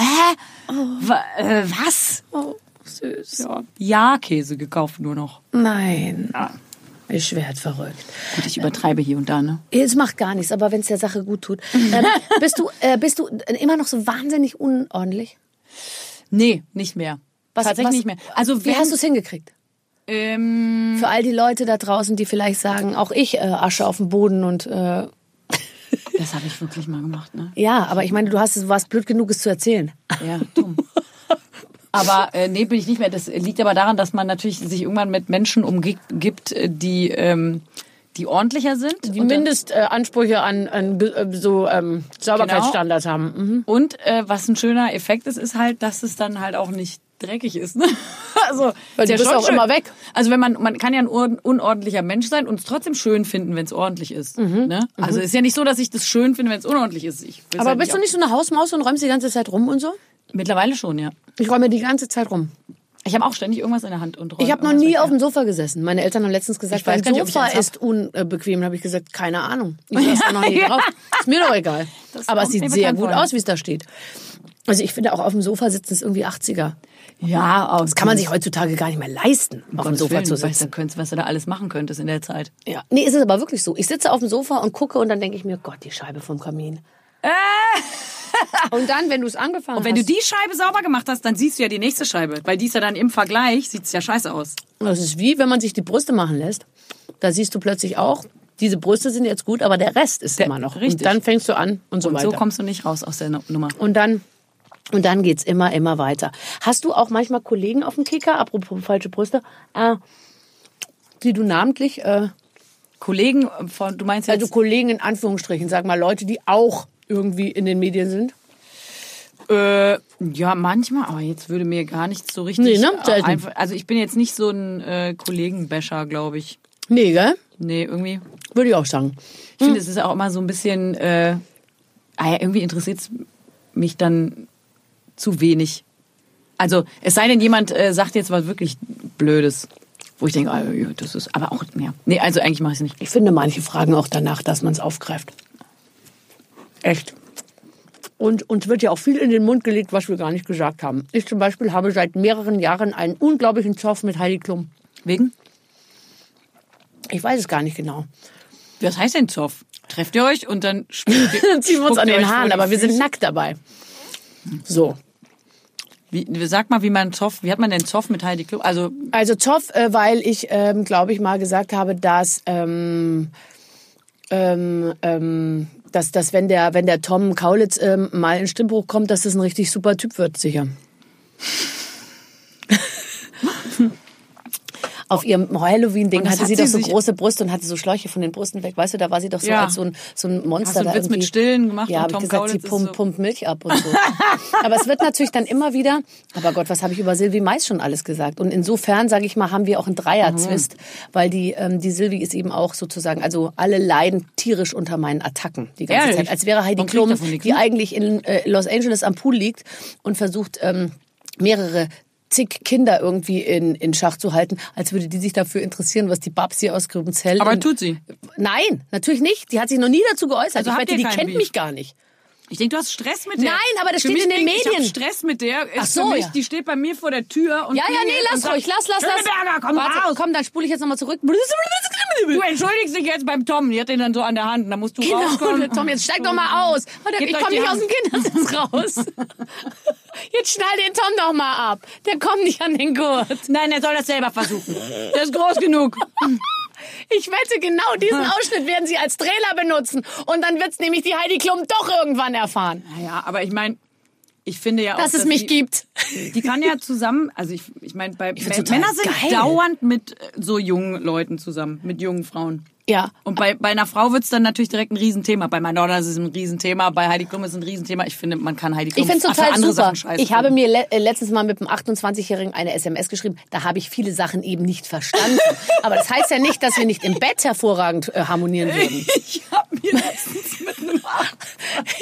wa, äh was? Oh, süß. Ja, ja, Käse gekauft nur noch. Nein. Ich werde verrückt. Gut, ich übertreibe hier und da, ne? Es macht gar nichts, aber wenn es der Sache gut tut. Ähm, bist du äh, bist du immer noch so wahnsinnig unordentlich? Nee, nicht mehr. Was- Tatsächlich was- nicht mehr. Also Wie hast du es hingekriegt? ähm, Für all die Leute da draußen, die vielleicht sagen, auch ich äh, Asche auf dem Boden und äh, das habe ich wirklich mal gemacht, ne? ja, aber ich meine, du hast es, warst blöd genug, es zu erzählen. Ja, dumm. Aber äh, nee, bin ich nicht mehr. Das liegt aber daran, dass man natürlich sich irgendwann mit Menschen umgibt, äh, die, ähm, die ordentlicher sind. Die Mindestansprüche an, an äh, so ähm, Sauberkeitsstandards haben. Mhm. Und äh, was ein schöner Effekt ist, ist halt, dass es dann halt auch nicht dreckig ist. Ne? Also, Weil du ist bist auch immer weg. Also wenn man, man kann ja ein unordentlicher Mensch sein und es trotzdem schön finden, wenn es ordentlich ist. Ne? Also ist ja nicht so, dass ich das schön finde, wenn es unordentlich ist. Aber halt bist du nicht so eine Hausmaus und räumst die ganze Zeit rum und so? Mittlerweile schon, ja. Ich räume die ganze Zeit rum. Ich habe auch ständig irgendwas in der Hand und Ich habe noch nie auf dem Sofa gesessen. Meine Eltern haben letztens gesagt, ich Sofa ist unbequem. Da habe ich gesagt, keine Ahnung. Ich saß da noch nie drauf. Ist mir doch egal. Das Aber es sieht sehr gut aus, wie es da steht. Also ich finde auch auf dem Sofa sitzen ist irgendwie 80er. Ja, Das kann man sich heutzutage gar nicht mehr leisten, auf dem Sofa zu Weißt du, sitzen. könntest, was du da alles machen könntest in der Zeit. Ja. Nee, ist es aber wirklich so. Ich sitze auf dem Sofa und gucke und dann denke ich mir, Gott, die Scheibe vom Kamin. und dann, wenn du es angefangen Und wenn hast. du die Scheibe sauber gemacht hast, dann siehst du ja die nächste Scheibe. Weil die ist ja dann im Vergleich, sieht's ja scheiße aus. Das ist wie, wenn man sich die Brüste machen lässt. Da siehst du plötzlich auch, diese Brüste sind jetzt gut, aber der Rest ist Der- immer noch. richtig. Und dann fängst du an und so Und weiter. so kommst du nicht raus aus der Nu- Nummer. und dann und dann geht's immer, immer weiter. Hast du auch manchmal Kollegen auf dem Kicker, apropos falsche Brüste, äh, die du namentlich, äh, Kollegen von, du meinst jetzt, also Kollegen in Anführungsstrichen, sag mal Leute, die auch irgendwie in den Medien sind? äh, ja, manchmal, aber jetzt würde mir gar nichts so richtig. Nee, ne? äh. Einfach, also ich bin jetzt nicht so ein äh, Kollegenbäscher, glaube ich. Nee, gell? Nee, irgendwie. Würde ich auch sagen. Ich finde, es ist auch immer so ein bisschen, äh, ah ja, irgendwie interessiert mich dann zu wenig. Also, es sei denn, jemand äh, sagt jetzt was wirklich Blödes, wo ich denke, ah, das ist, aber auch, ja. Nee, also eigentlich mache ich es nicht. Ich finde, manche fragen auch danach, dass man es aufgreift. Echt. Und uns wird ja auch viel in den Mund gelegt, was wir gar nicht gesagt haben. Ich zum Beispiel habe seit mehreren Jahren einen unglaublichen Zoff mit Heidi Klum. Wegen? Ich weiß es gar nicht genau. Was heißt denn Zoff? Trefft ihr euch und dann ziehen wir uns an den Haaren, aber wir sind nackt dabei. So. Wie, sag mal, wie man Zoff, wie hat man denn Zoff mit Heidi Klum? Also, Also Zoff, äh, weil ich, ähm, glaube ich, mal gesagt habe, dass, ähm, ähm, ähm, dass, dass wenn der, wenn der Tom Kaulitz ähm, mal in Stimmbruch kommt, dass das ein richtig super Typ wird, sicher. Auf ihrem Halloween-Ding hatte hat sie sie doch so große Brüste und hatte so Schläuche von den Brüsten weg. Weißt du, da war sie doch so Ja. als so ein, so ein Monster Hast du einen Witz mit. Stillen gemacht Ja, und Tom gesagt, sie Kaulitz ist pumpt, so- pumpt Milch ab und so. Aber es wird natürlich dann immer wieder, aber Gott, was habe ich über Silvi Mais schon alles gesagt? Und insofern, sage ich mal, haben wir auch einen Dreier-Zwist, weil die, ähm, die Silvi ist eben auch sozusagen, also alle leiden tierisch unter meinen Attacken die ganze Ehrlich? Zeit. Als wäre Heidi Klum, die eigentlich in äh, Los Angeles am Pool liegt und versucht, ähm, mehrere zig Kinder irgendwie in, in Schach zu halten, als würde die sich dafür interessieren, was die Babsi aus Grübenzell... Aber tut sie. Nein, natürlich nicht. Die hat sich noch nie dazu geäußert. Also ich ihr die keinen kennt Beef? mich gar nicht. Ich denke, du hast Stress mit der. Nein, aber das Für steht in den klingt, Ich Medien. hab Stress mit der. Ist Ach so, mich, ja. Die steht bei mir vor der Tür und Ja, ja, nee, lass ruhig, lass, lass, lass. Komm Warte, raus. komm, dann spule ich jetzt nochmal zurück. Du entschuldigst dich jetzt beim Tom. Die hat den dann so an der Hand. Da musst du Genau, rauskommen. Tom, jetzt steig doch mal aus. Warte, ich komme nicht aus dem Kindersitz raus. Jetzt schnall den Tom doch mal ab. Der kommt nicht an den Gurt. Nein, er soll das selber versuchen. Der ist groß genug. Ich wette, genau diesen Ausschnitt werden sie als Trailer benutzen. Und dann wird's nämlich die Heidi Klum doch irgendwann erfahren, Naja, aber ich meine, ich finde ja auch, dass es mich die, gibt. Die kann ja zusammen, also ich, ich meine, bei total Männer sind geil. dauernd mit äh, so jungen Leuten zusammen, mit jungen Frauen. Ja. Und bei, bei einer Frau wird's dann natürlich direkt ein Riesenthema. Bei Madonna ist es ein Riesenthema, bei Heidi Klum ist es ein Riesenthema. Ich finde, man kann Heidi Klum Ich finde es für total andere super. Sachen scheiße Ich habe mir le äh, letztens mal mit einem 28-Jährigen eine SMS geschrieben. Da habe ich viele Sachen eben nicht verstanden. Aber das heißt ja nicht, dass wir nicht im Bett hervorragend äh, harmonieren würden. Ich habe mir letztens mit einem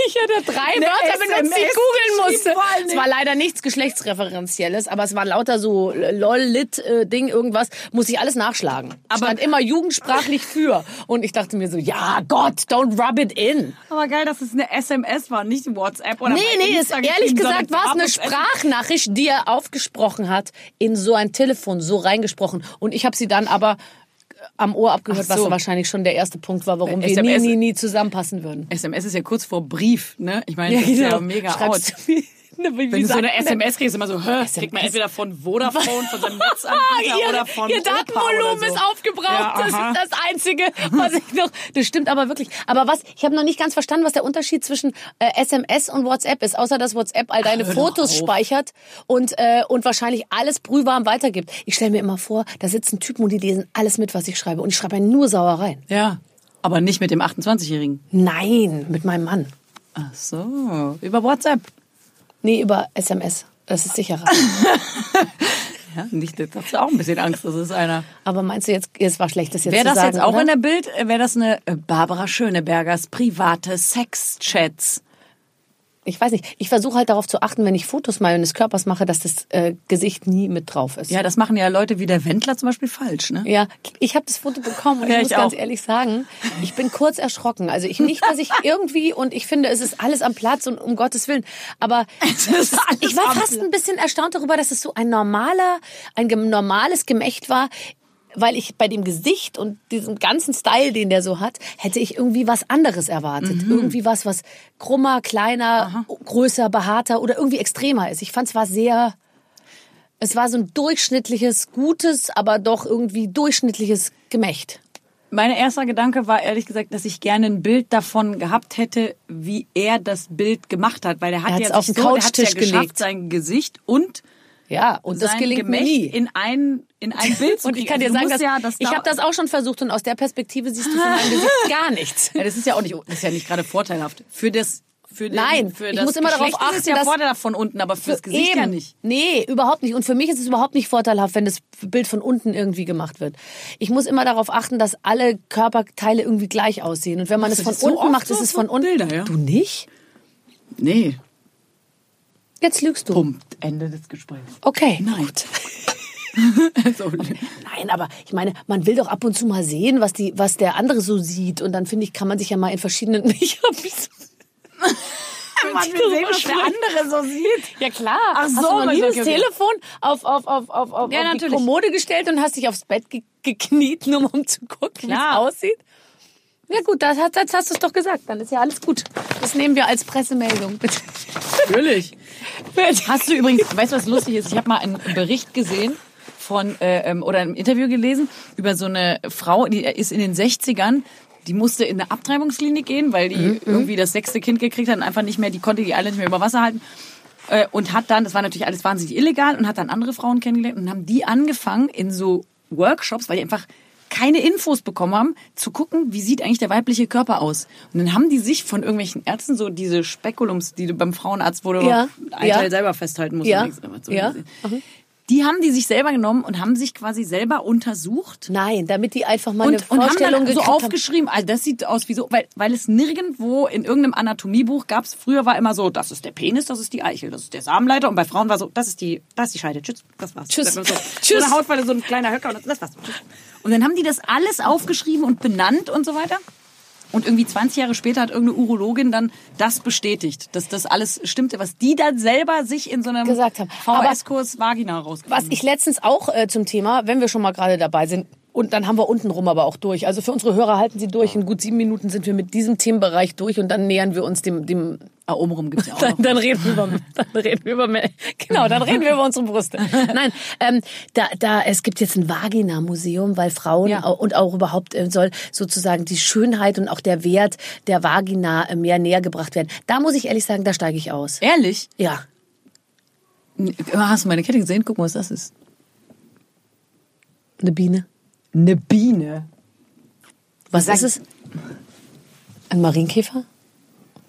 Ich hatte drei Eine Wörter benutzt, die ich googeln musste. Es war leider nichts Geschlechtsreferenzielles, aber es war lauter so lol, lit, äh, Ding, irgendwas. Muss ich alles nachschlagen. Aber- Stand immer jugendsprachlich für. Und ich dachte mir so, ja Gott, don't rub it in. Aber geil, dass es eine SMS war, nicht WhatsApp oder Nee, nee, ist, ehrlich gesagt war es eine. Sprachnachricht, die er aufgesprochen hat, in so ein Telefon, so reingesprochen. Und ich habe sie dann aber am Ohr abgehört, so. was wahrscheinlich schon der erste Punkt war, warum Bei wir nie, SMS nie, nie zusammenpassen würden. SMS ist ja kurz vor Brief, ne? Ich meine, das ist ja mega out. Schreibst mir, ne, wie, Wenn du so eine? SMS kriegst, immer so, hä, kriegt man entweder von Vodafone, von seinem Ah, Netzanbieter ihr, oder von ihr Datenvolumen so. ist aufgebraucht. Ja, das ist das Einzige, was ich noch. Das stimmt aber wirklich. Aber was? Ich habe noch nicht ganz verstanden, was der Unterschied zwischen äh, SMS und WhatsApp ist, außer dass WhatsApp all deine doch Fotos speichert und äh, und wahrscheinlich alles brühwarm weitergibt. Ich stelle mir immer vor, da sitzen Typen und die lesen alles mit, was ich schreibe und ich schreibe nur Sauereien. Ja, aber nicht mit dem 28-Jährigen. Nein, mit meinem Mann. Ach so, über WhatsApp. Nee, über SMS. Das ist sicherer. Ja, nicht, das hast du auch ein bisschen Angst, das ist einer. Aber meinst du jetzt, es war schlecht, das jetzt Wäre das sagen, jetzt auch oder? in der Bild, wäre das eine äh, Barbara Schönebergers private Sexchats. Ich weiß nicht. Ich versuche halt darauf zu achten, wenn ich Fotos meines Körpers mache, dass das äh, Gesicht nie mit drauf ist. Ja, das machen ja Leute wie der Wendler zum Beispiel falsch, ne? Ja, ich habe das Foto bekommen und Ja, ich muss ich ganz ehrlich sagen, ich bin kurz erschrocken. Also ich nicht, dass ich irgendwie und ich finde, es ist alles am Platz und um Gottes Willen. Aber ich war fast ein bisschen erstaunt darüber, dass es so ein normaler, ein normales Gemächt war. Weil ich bei dem Gesicht und diesem ganzen Style, den der so hat, hätte ich irgendwie was anderes erwartet. Mhm. Irgendwie was, was krummer, kleiner, größer, behaarter oder irgendwie extremer ist. Ich fand es war sehr, es war so ein durchschnittliches, gutes, aber doch irgendwie durchschnittliches Gemächt. Mein erster Gedanke war ehrlich gesagt, dass ich gerne ein Bild davon gehabt hätte, wie er das Bild gemacht hat, weil er hat Er ja auf den so, Couchtisch ja geschafft, gelegt. sein Gesicht und Ja, und das gelingt mir Gemächt nie. in ein in ein Bild zu Und ich kann dir Also sagen, dass, ja, das ich habe das auch schon versucht und aus der Perspektive siehst du von meinem Gesicht gar nichts. Ja, das ist ja auch nicht, das ist ja nicht gerade vorteilhaft. Für das, für den, Nein, für ich das muss immer darauf Geschlecht ist es achten, ja dass- vorteilhaft von unten, aber für das Gesicht Eben. ja nicht. Nee, überhaupt nicht. Und für mich ist es überhaupt nicht vorteilhaft, wenn das Bild von unten irgendwie gemacht wird. Ich muss immer darauf achten, dass alle Körperteile irgendwie gleich aussehen. Und wenn man es von so unten oft macht, so ist es so von unten. Bilder, ja? Du nicht? Nee. Jetzt lügst du. Punkt. Ende des Gesprächs. Okay. Nein. so, Nein, aber ich meine, man will doch ab und zu mal sehen, was die, was der andere so sieht. Und dann finde ich, kann man sich ja mal in verschiedenen. Ich hab so man will sehen, was der andere so sieht. Ja klar. Ach hast so, du noch nie okay, das okay. Telefon auf, auf, auf, auf, auf, Ja, auf die. Kommode gestellt und hast dich aufs Bett ge gekniet, nur um zu gucken, wie es aussieht? Ja gut, das, hast- das hast du es doch gesagt. Dann ist ja alles gut. Das nehmen wir als Pressemeldung. Bitte. Natürlich. Hast du übrigens, weißt du, was lustig ist? Ich habe mal einen Bericht gesehen von äh, ähm, oder ein Interview gelesen über so eine Frau, die ist in den 60ern, die musste in eine Abtreibungsklinik gehen, weil die irgendwie das sechste Kind gekriegt hat und einfach nicht mehr, die konnte die alle nicht mehr über Wasser halten. Äh, und hat dann, das war natürlich alles wahnsinnig illegal, und hat dann andere Frauen kennengelernt und haben die angefangen, in so Workshops, weil die einfach keine Infos bekommen haben, zu gucken, wie sieht eigentlich der weibliche Körper aus. Und dann haben die sich von irgendwelchen Ärzten so diese Spekulums, die du beim Frauenarzt, du Ja, ein ja. Teil selber festhalten musst. Ja, so ja. Die haben die sich selber genommen und haben sich quasi selber untersucht Nein, damit die einfach mal eine und, und haben Vorstellung dann so haben. aufgeschrieben, also das sieht aus wie so, weil, weil es nirgendwo in irgendeinem Anatomiebuch gab es, früher war immer so, das ist der Penis, das ist die Eichel, das ist der Samenleiter und bei Frauen war so, das ist die, das ist die Scheide, tschüss, das war's. Tschüss. So, Tschüss. So eine Hautfalle, so ein kleiner Höcker und das, das war's. Tschüss. Und dann haben die das alles aufgeschrieben und benannt und so weiter. Und irgendwie 20 Jahre später hat irgendeine Urologin dann das bestätigt, dass das alles stimmte, was die dann selber sich in so einem VHS-Kurs Vagina rausgefunden Was ich letztens auch äh, zum Thema, wenn wir schon mal gerade dabei sind, und dann haben wir unten rum aber auch durch. Also für unsere Hörer halten Sie durch. In gut sieben Minuten sind wir mit diesem Themenbereich durch und dann nähern wir uns dem, dem Ah, obenrum gibt's ja auch dann, noch. dann reden wir über, dann reden wir über, genau, dann reden wir über unsere Brüste. Nein, ähm, da, da, es gibt jetzt ein Vagina-Museum, weil Frauen Ja. und auch überhaupt äh, soll sozusagen die Schönheit und auch der Wert der Vagina äh, mehr näher gebracht werden. Da muss ich ehrlich sagen, da steige ich aus. Ehrlich? Ja. Hast du meine Kette gesehen? Guck mal, was das ist. Eine Biene. Eine Biene. Was Sag- ist es? Ein Marienkäfer?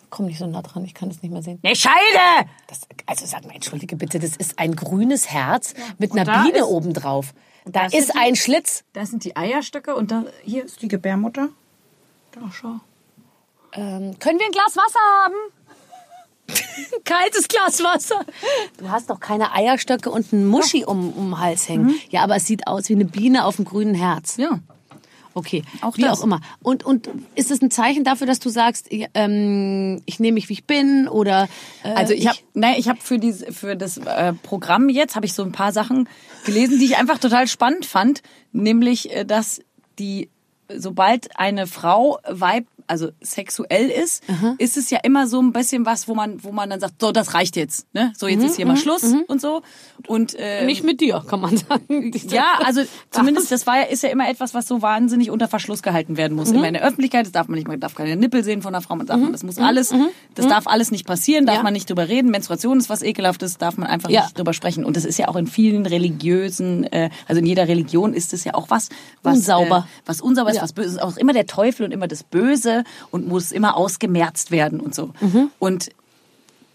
Komm nicht so nah dran, ich kann es nicht mehr sehen. Eine Scheide! Das, also sag mal, entschuldige bitte, das ist ein grünes Herz mit Und einer da Biene ist- obendrauf. Da da ist die- ein Schlitz. Das sind die Eierstöcke und da hier ist die Gebärmutter. Da schau. Ähm, können wir ein Glas Wasser haben? Kaltes Glas Wasser. Du hast doch keine Eierstöcke und einen Muschi um, um den Hals hängen. Ja, aber es sieht aus wie eine Biene auf dem grünen Herz. Ja. Okay, Auch wie das. auch immer. Und, und ist es ein Zeichen dafür, dass du sagst, ähm, ich nehme mich, wie ich bin? Oder äh, Also ich habe, nein, ich habe für dieses, für das äh, Programm jetzt habe ich so ein paar Sachen gelesen, die ich einfach total spannend fand, nämlich, äh, dass die, sobald eine Frau Weib, also sexuell ist, ist es ja immer so ein bisschen was, wo man, wo man dann sagt, so das reicht jetzt, ne, so jetzt ist hier mal Schluss und so und äh, nicht mit dir, kann man sagen. Ja, also zumindest das war ja, ist ja immer etwas, was so wahnsinnig unter Verschluss gehalten werden muss. Immer in der Öffentlichkeit, das darf man nicht, man darf keine Nippel sehen von einer Frau, man darf, das muss alles, das darf alles nicht passieren, darf Ja. man nicht drüber reden. Menstruation ist was ekelhaftes, darf man einfach Ja. nicht drüber sprechen. Und das ist ja auch in vielen religiösen, äh, also in jeder Religion ist es ja auch was, was Unsauber. äh, was unsauber ist, Ja. was böse ist, auch immer der Teufel und immer das Böse und muss immer ausgemerzt werden und so. Mhm. Und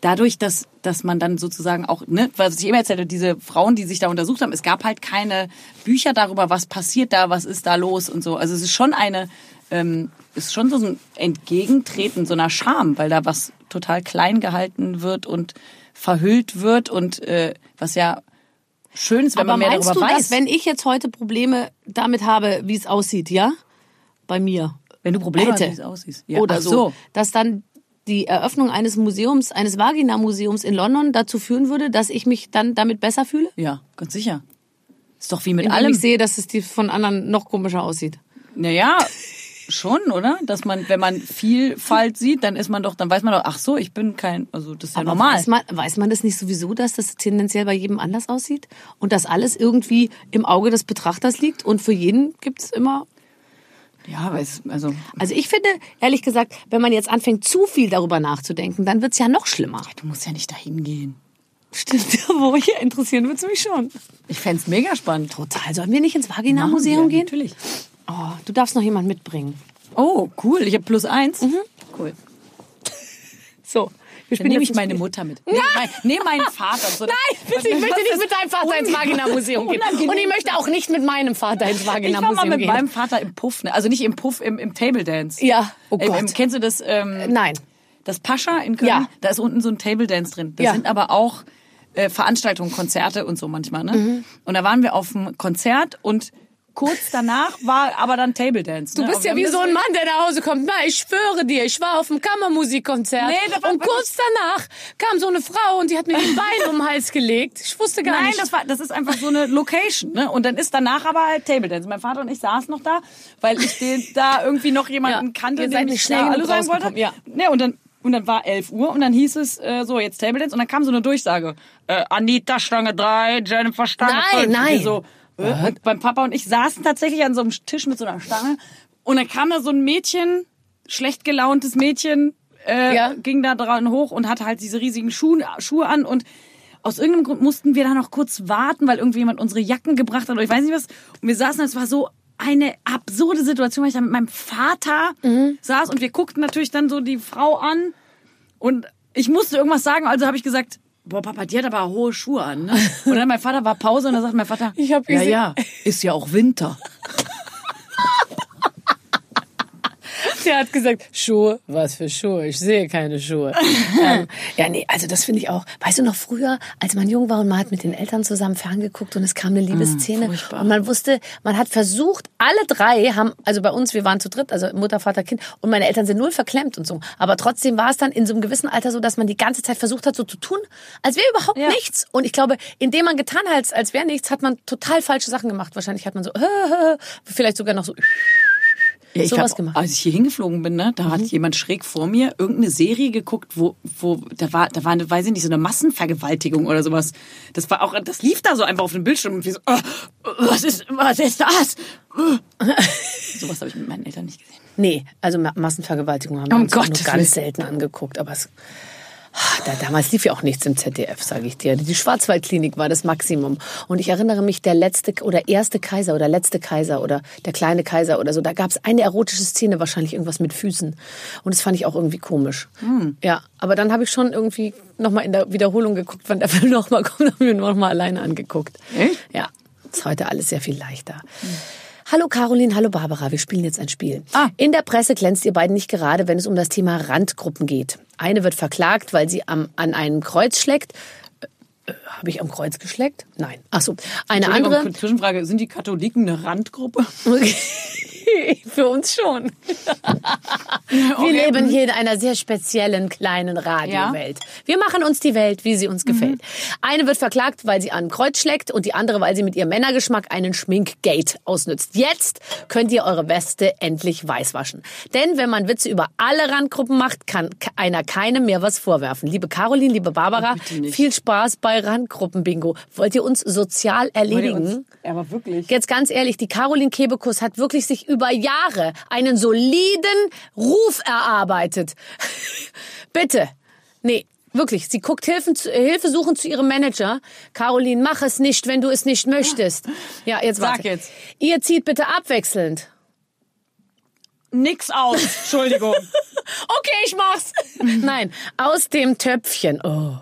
dadurch, dass, dass man dann sozusagen auch, ne, was ich immer erzählte, diese Frauen, die sich da untersucht haben, es gab halt keine Bücher darüber, was passiert da, was ist da los und so. Also es ist schon eine, ähm, ist schon so ein Entgegentreten so einer Scham, weil da was total klein gehalten wird und verhüllt wird und äh, was ja schön ist, wenn Aber man mehr meinst darüber du, weiß. dass wenn ich jetzt heute Probleme damit habe, wie es aussieht, ja? Bei mir. Wenn du Probleme hätte. hast, wie es aussieht. Ja, Oder so. so. Dass dann die Eröffnung eines Museums, eines Vagina-Museums in London dazu führen würde, dass ich mich dann damit besser fühle? Ja, ganz sicher. Ist doch wie mit Indem allem. ich sehe, dass es die von anderen noch komischer aussieht. Naja, schon, oder? Dass man, wenn man Vielfalt sieht, dann ist man doch, dann weiß man doch, ach so, ich bin kein, also das ist ja Aber normal. Weiß man, weiß man das nicht sowieso, dass das tendenziell bei jedem anders aussieht? Und dass alles irgendwie im Auge des Betrachters liegt und für jeden gibt's immer Ja, aber es, also, Also ich finde, ehrlich gesagt, wenn man jetzt anfängt, zu viel darüber nachzudenken, dann wird's ja noch schlimmer. du musst ja nicht dahin gehen. Stimmt, wo ich interessieren wird's mich schon. Ich fänd's mega spannend. Total. Sollen wir nicht ins Vagina-Museum gehen? Natürlich. Oh, du darfst noch jemand mitbringen. Oh, cool. Ich habe plus eins. Cool. So. Wir Dann nehme ich meine Mutter mit. Nee, mein, nee meinen Vater. So, Nein, bitte, ich möchte nicht mit deinem Vater ins Vagina-Museum gehen. Unangenehm. Und ich möchte auch nicht mit meinem Vater ins Ich war mal mit gehen. meinem Vater im Puff, ne? also nicht im Puff, im, im Table Dance. Ja, oh Gott. Im, kennst du das? Ähm, Nein. Das Pascha in Köln, Ja. da ist unten so ein Table Dance drin. Das Ja. sind aber auch äh, Veranstaltungen, Konzerte und so manchmal. Ne? Mhm. Und da waren wir auf einem Konzert und kurz danach war aber dann Table Dance. Du ne? bist Und ja wie so ein Mann, der nach Hause kommt. Na, ich schwöre dir, ich war auf einem Kammermusikkonzert. Nee, und kurz danach kam so eine Frau und die hat mir die Beine um den Hals gelegt. Ich wusste gar Nein, nicht. das, war, das ist einfach so eine Location. Ne? Und dann ist danach aber halt Table Dance. Mein Vater und ich saßen noch da, weil ich den, da irgendwie noch jemanden Ja, kannte, den ich nicht schnell Hallo sagen wollte. ja. Ne, und dann und dann war 11 Uhr und dann hieß es äh, so, jetzt Table Dance und dann kam so eine Durchsage. Äh, Anita Stange 3, Jennifer Stange Nein, 5. nein. So, äh, und beim Papa und ich saßen tatsächlich an so einem Tisch mit so einer Stange. Und dann kam da so ein Mädchen, schlecht gelauntes Mädchen, äh, Ja. ging da dran hoch und hatte halt diese riesigen Schuhe, Schuhe an. Und aus irgendeinem Grund mussten wir da noch kurz warten, weil irgendjemand unsere Jacken gebracht hat. Oder ich weiß nicht was. Und wir saßen, es war so eine absurde Situation, weil ich da mit meinem Vater saß. Und wir guckten natürlich dann so die Frau an. Und ich musste irgendwas sagen, also habe ich gesagt, boah, Papa, die hat aber hohe Schuhe an. Ne? Und dann mein Vater war Pause und dann sagt mein Vater, Ich hab ja, ja, ist ja auch Winter. Der hat gesagt, Schuhe, was für Schuhe? Ich sehe keine Schuhe. ähm, ja, nee, also das finde ich auch. Weißt du noch früher, als man jung war und man hat mit den Eltern zusammen ferngeguckt und es kam eine Liebesszene furchtbar. und man wusste, man hat versucht, alle drei haben, also bei uns, wir waren zu dritt, also Mutter, Vater, Kind und meine Eltern sind null verklemmt und so. Aber trotzdem war es dann in so einem gewissen Alter so, dass man die ganze Zeit versucht hat, so zu tun, als wäre überhaupt Ja. nichts. Und ich glaube, indem man getan hat, als, als wäre nichts, hat man total falsche Sachen gemacht. Wahrscheinlich hat man so, vielleicht sogar noch so, Ja, ich sowas hab, gemacht. Als ich hier hingeflogen bin, ne, da hat jemand schräg vor mir irgendeine Serie geguckt, wo, wo da war, da war eine, weiß ich nicht, so eine Massenvergewaltigung oder sowas. Das war auch, das lief da so einfach auf dem Bildschirm und wir so, oh, was ist, was ist das? sowas habe ich mit meinen Eltern nicht gesehen. Nee, also Ma- Massenvergewaltigung haben wir Um uns nur ganz selten angeguckt. Aber es, da, damals lief ja auch nichts im ZDF, sage ich dir. Die Schwarzwaldklinik war das Maximum. Und ich erinnere mich, der letzte oder erste Kaiser oder letzte Kaiser oder der kleine Kaiser oder so, da gab es eine erotische Szene, wahrscheinlich irgendwas mit Füßen. Und das fand ich auch irgendwie komisch. Hm. Ja, aber dann habe ich schon irgendwie nochmal in der Wiederholung geguckt, wann der Film nochmal kommt, habe mir nochmal alleine angeguckt. Echt? Ja, ist heute alles sehr viel leichter. Hallo Caroline, hallo Barbara, wir spielen jetzt ein Spiel. Ah. In der Presse glänzt ihr beiden nicht gerade, wenn es um das Thema Randgruppen geht. Eine wird verklagt, weil sie am, an einem Kreuz schlägt. Äh, äh, Habe ich am Kreuz geschleckt? Nein. Ach so. Eine andere. Zwischenfrage, sind die Katholiken eine Randgruppe? Für uns schon. Wir Okay. leben hier in einer sehr speziellen kleinen Radiowelt. Wir machen uns die Welt, wie sie uns gefällt. Eine wird verklagt, weil sie an Kreuz schlägt und die andere, weil sie mit ihrem Männergeschmack einen Schminkgate ausnützt. Jetzt könnt ihr eure Weste endlich weiß waschen. Denn wenn man Witze über alle Randgruppen macht, kann einer keinem mehr was vorwerfen. Liebe Caroline, liebe Barbara, Oh, viel Spaß bei Randgruppen-Bingo. Wollt ihr uns sozial erledigen? Ja, aber wirklich. Jetzt ganz ehrlich, die Caroline Kebekus hat wirklich sich über Jahre einen soliden Ruf erarbeitet. Bitte. Nee, wirklich. Sie guckt Hilfen zu, Hilfe suchen zu ihrem Manager. Caroline, mach es nicht, wenn du es nicht möchtest. Ja, jetzt Sag warte. jetzt. Ihr zieht bitte abwechselnd. Nix aus, Entschuldigung. Okay, ich mach's. Nein, aus dem Töpfchen. Oh.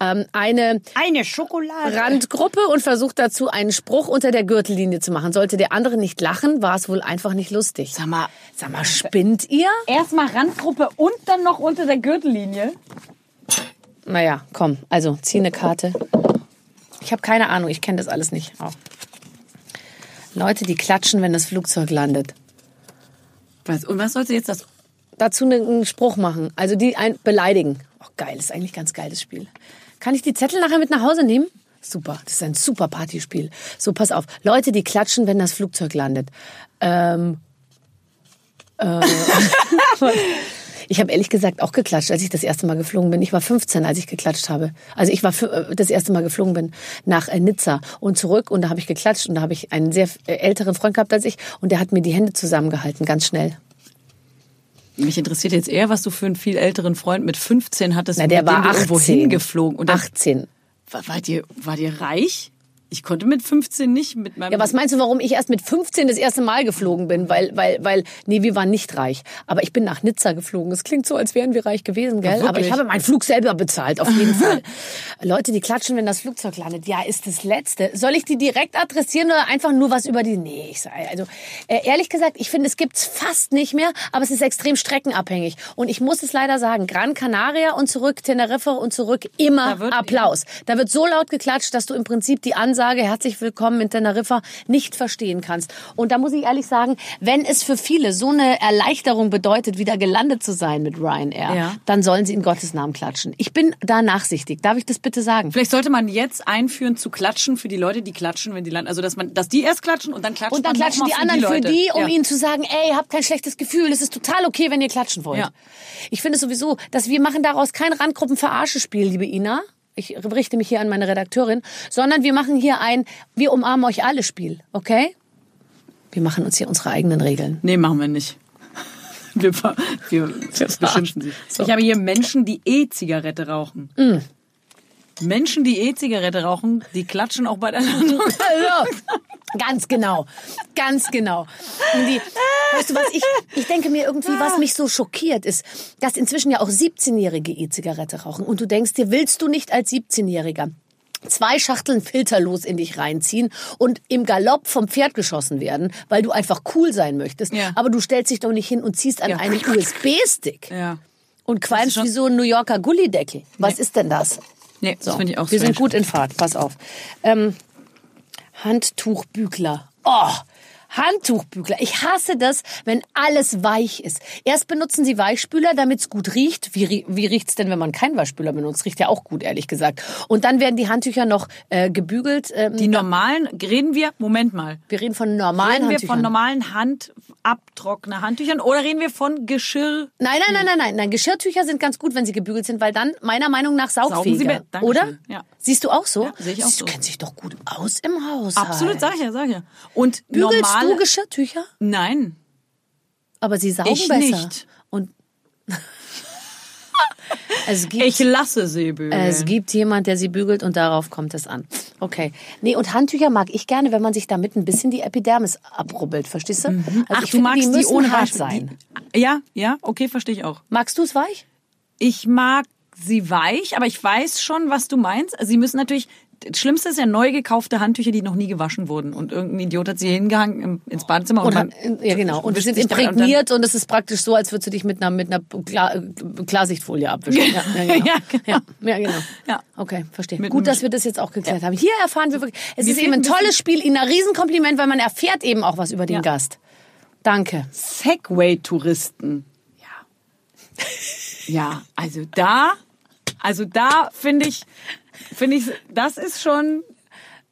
Ähm, eine Eine Schokolade. Randgruppe und versucht dazu einen Spruch unter der Gürtellinie zu machen. Sollte der andere nicht lachen, war es wohl einfach nicht lustig. Sag mal, Sag mal, spinnt ihr? erstmal Randgruppe und dann noch unter der Gürtellinie. Naja, komm, also zieh eine Karte. Ich habe keine Ahnung, ich kenne das alles nicht. Auch. Leute, die klatschen, wenn das Flugzeug landet. Was, und was sollte jetzt das? Dazu ne- einen Spruch machen, also die ein beleidigen. Oh, geil, das ist eigentlich ein ganz geiles Spiel. Kann ich die Zettel nachher mit nach Hause nehmen? Super, das ist ein super Partyspiel. So, pass auf. Leute, die klatschen, wenn das Flugzeug landet. Ähm, äh, ich habe ehrlich gesagt auch geklatscht, als ich das erste Mal geflogen bin. Ich war 15, als ich geklatscht habe. Also ich war äh, das erste Mal geflogen bin nach äh, Nizza und zurück und da habe ich geklatscht und da habe ich einen sehr äh, älteren Freund gehabt als ich und der hat mir die Hände zusammengehalten, ganz schnell. Mich interessiert jetzt eher, was du für einen viel älteren Freund mit 15 hattest, Na, der mit dem war du irgendwo 18. hingeflogen. Und dann, 18. War, wart, ihr, wart ihr reich? Ich konnte mit 15 nicht mit meinem... Ja, was meinst du, warum ich erst mit 15 das erste Mal geflogen bin? Weil, weil, weil, nee, wir waren nicht reich. Aber ich bin nach Nizza geflogen. Es klingt so, als wären wir reich gewesen, gell? Aber ich habe meinen Flug selber bezahlt, auf jeden Fall. Leute, die klatschen, wenn das Flugzeug landet. Ja, ist das Letzte. Soll ich die direkt adressieren oder einfach nur was über die? Nee, ich sag, also, äh, ehrlich gesagt, ich finde, es gibt's fast nicht mehr, aber es ist extrem streckenabhängig. Und ich muss es leider sagen, Gran Canaria und zurück, Teneriffa und zurück, immer Da Applaus. Da wird so laut geklatscht, dass du im Prinzip die Ansage herzlich willkommen in Teneriffa nicht verstehen kannst. Und da muss ich ehrlich sagen, wenn es für viele so eine Erleichterung bedeutet, wieder gelandet zu sein mit Ryanair, Ja. dann sollen sie in Gottes Namen klatschen. Ich bin da nachsichtig. Darf ich das bitte sagen? Vielleicht sollte man jetzt einführen zu klatschen für die Leute, die klatschen, wenn die landen. Also dass man, dass die erst klatschen und dann klatschen Und dann klatschen die anderen für Leute. die, um ja. ihnen zu sagen, ey, habt kein schlechtes Gefühl, es ist total okay, wenn ihr klatschen wollt. Ja. Ich finde sowieso, dass wir machen daraus kein Randgruppen-Verarsche-Spiel, liebe Ina. Ich richte mich hier an meine Redakteurin, sondern wir machen hier ein Wir umarmen euch alle Spiel, okay? Wir machen uns hier unsere eigenen Regeln. Nee, machen wir nicht. Wir, ver- wir beschimpfen sie. So. Ich habe hier Menschen, die E-Zigarette rauchen. Menschen, die E-Zigarette rauchen, die klatschen auch bei der Landung. Also, ganz genau, ganz genau. Und die, weißt du was, ich, ich denke mir irgendwie, was mich so schockiert ist, dass inzwischen ja auch 17-Jährige E-Zigarette rauchen. Und du denkst dir, willst du nicht als 17-Jähriger zwei Schachteln filterlos in dich reinziehen und im Galopp vom Pferd geschossen werden, weil du einfach cool sein möchtest. Ja. Aber du stellst dich doch nicht hin und ziehst an Ja. einen USB-Stick Ja. und qualmst wie so ein New Yorker Gullideckel. Was ist denn das? Nee, das finde ich auch Wir sind strange. gut in Fahrt, pass auf. Ähm, Handtuchbügler. Oh, Handtuchbügler. Ich hasse das, wenn alles weich ist. Erst benutzen sie Weichspüler, damit es gut riecht. Wie, wie riecht's denn, wenn man keinen Weichspüler benutzt? Riecht ja auch gut, ehrlich gesagt. Und dann werden die Handtücher noch äh, gebügelt. Ähm, Die normalen, reden wir, Moment mal. wir reden von normalen Reden wir Handtüchern. von normalen Handabtrockner Handtüchern oder reden wir von Geschirr? Nein, nein, nein, nein, nein, nein. Geschirrtücher sind ganz gut, wenn sie gebügelt sind, weil dann meiner Meinung nach sie saugfähiger. Dankeschön. Oder? Ja. Siehst du auch so? Ja, sehe ich auch Sie so. kennt sich doch gut aus im Haus. Absolut, sag ich ja, sag ich ja. Und Bügelst normale, du Geschirrtücher? Nein. Aber sie saugen Ich besser. nicht. Und es gibt, Ich lasse sie bügeln. es gibt jemand, der sie bügelt und darauf kommt es an. Okay. Nee, und Handtücher mag ich gerne, wenn man sich damit ein bisschen die Epidermis abrubbelt, verstehst du? Also Mhm. Ach, ich du finde, magst die die, ohne hart sein. Die, ja, ja, okay, verstehe ich auch. Magst du es weich? Ich mag sie weich, aber ich weiß schon, was du meinst. Also sie müssen natürlich. Das Schlimmste ist ja neu gekaufte Handtücher, die noch nie gewaschen wurden. Und irgendein Idiot hat sie hingehangen im, ins Badezimmer und, Und hat, ja, genau. Und die wischt sind dann- imprägniert und es ist praktisch so, als würdest du dich mit einer, mit einer Klar, äh, Klarsichtfolie abwischen. Ja, ja, genau. Ja, genau. Ja, genau. Ja. Okay, verstehe. Mit Gut, dass wir das jetzt auch geklärt haben. Hier erfahren wir wirklich, es Mir ist eben ein tolles Spiel, Ihnen ein Riesenkompliment, weil man erfährt eben auch was über den. Gast. Danke. Segway-Touristen. Ja. Ja, also da, also da finde ich, finde ich, das ist schon.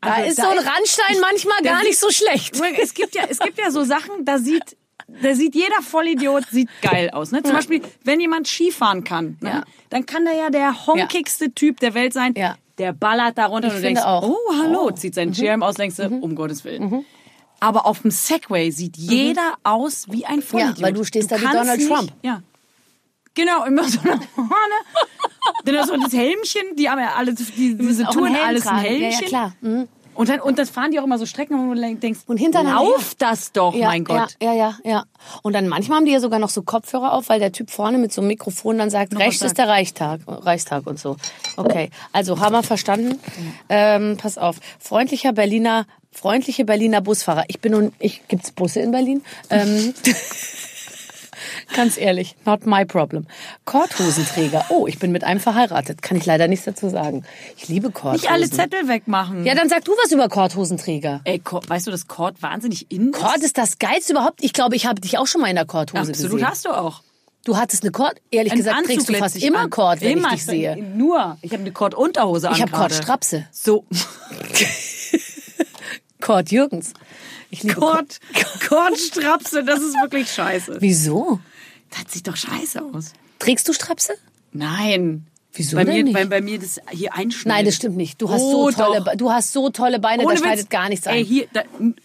Da also ist so ein Randstein manchmal der gar sieht- nicht so schlecht. Es gibt ja, es gibt ja so Sachen, da sieht, da sieht jeder Vollidiot sieht geil aus. Ne? Zum Beispiel, wenn jemand Skifahren kann, ne? Ja. dann kann der ja der honkigste Typ der Welt sein. Ja. Der ballert da runter Ich und du denkst, auch. oh, hallo, Oh. zieht seinen Schirm aus, denkst du, um Gottes Willen. Aber auf dem Segway sieht jeder aus wie ein Vollidiot. weil du stehst da wie Donald nicht, Trump. Ja. Genau, immer so nach vorne. Dann du das Helmchen, die haben ja alle, die, diese Touren, Helm alles ein tragen. Ja, ja, Helmchen. klar. Mhm. Und, dann, und das fahren die auch immer so Strecken, wo du denkst, Und hintereinander lauf das doch, Ja, mein Gott. Ja, ja, ja, ja. Und dann manchmal haben die ja sogar noch so Kopfhörer auf, weil der Typ vorne mit so einem Mikrofon dann sagt, Noch rechts ist der Reichstag, Reichstag und so. Okay, also haben wir verstanden. Ähm, pass auf, freundlicher Berliner, freundliche Berliner Busfahrer. Ich bin nun, ich gibt's Busse in Berlin? Ähm, Ganz ehrlich, not my problem. Korthosenträger. Oh, ich bin mit einem verheiratet. Kann ich leider nichts dazu sagen. Ich liebe Korthosen. Nicht alle Zettel wegmachen. Ja, dann sag du was über Korthosenträger. Ey, Kord, weißt du, dass Kord wahnsinnig in ist? Kord ist das geilste überhaupt. Ich glaube, ich habe dich auch schon mal in der Korthose Absolut gesehen. hast du auch. Du hattest eine Kord. Ehrlich Einen gesagt, trägst du Anzug fast immer an. Kord, wenn immer. ich dich sehe. Nur. Ich habe eine Kord-Unterhose an. Ich habe. Kordstrapse. So. Kord Jürgens. Ich liebe Kord. Kord, Kordstrapse, das ist wirklich scheiße. Wieso? Das sieht doch scheiße aus. Trägst du Strapse? Nein. Wieso bei mir, nicht? Weil bei mir das hier einschneidet. Nein, das stimmt nicht. Du hast Oh, so tolle, doch. Du hast so tolle Beine, Ohne da Witz. schneidet gar nichts ein. Ey, hier, da,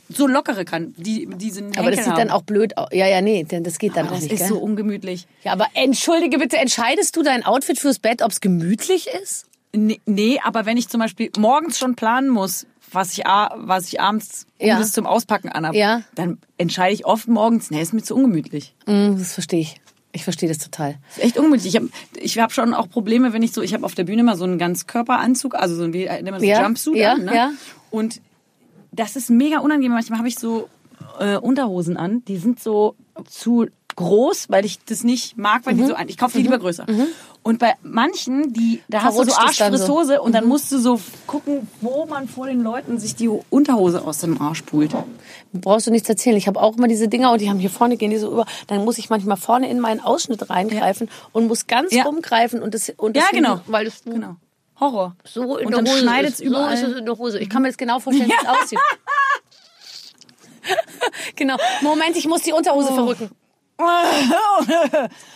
so lockere kann, die, diesen aber das Henkel sieht dann haben. auch blöd aus. Ja, ja, nee, denn das geht dann Aber auch das nicht, ist gell? so ungemütlich. ja, aber entschuldige bitte, entscheidest du dein Outfit fürs Bett, ob es gemütlich ist? Nee, nee, aber wenn ich zum Beispiel morgens schon planen muss, was ich, was ich abends Ja. Gutes zum Auspacken anhabe, Ja. dann entscheide ich oft morgens, nee, ist mir zu ungemütlich. Mm, das verstehe ich. Ich verstehe das total. Ist echt ungemütlich. Ich habe ich hab schon auch Probleme, wenn ich so, ich habe auf der Bühne mal so einen Ganzkörperanzug, also so ein wie nennt man so Ja, Jumpsuit ja, an, ne? ja. Und das ist mega unangenehm. Manchmal habe ich so äh, Unterhosen an, die sind so zu groß, weil ich das nicht mag, die Mhm. so an. Ich kaufe die lieber größer. Und bei manchen, die da hast du so Verrutscht dann so. Mhm. Arschfrisshose und dann musst du so gucken, wo man vor den Leuten sich die Unterhose aus dem Arsch pult. Brauchst du nichts erzählen. Ich habe auch immer diese Dinger und die haben hier vorne gehen die so über. Dann muss ich manchmal vorne in meinen Ausschnitt reingreifen und muss ganz Ja. rumgreifen und das und Ja, das genau. weil das Genau. Horror. so in und der dann Hose schneidet's ist. überall. So ist es in der Hose. Ich kann mir das genau vorstellen, wie es aussieht. genau. Moment, ich muss die Unterhose verrücken.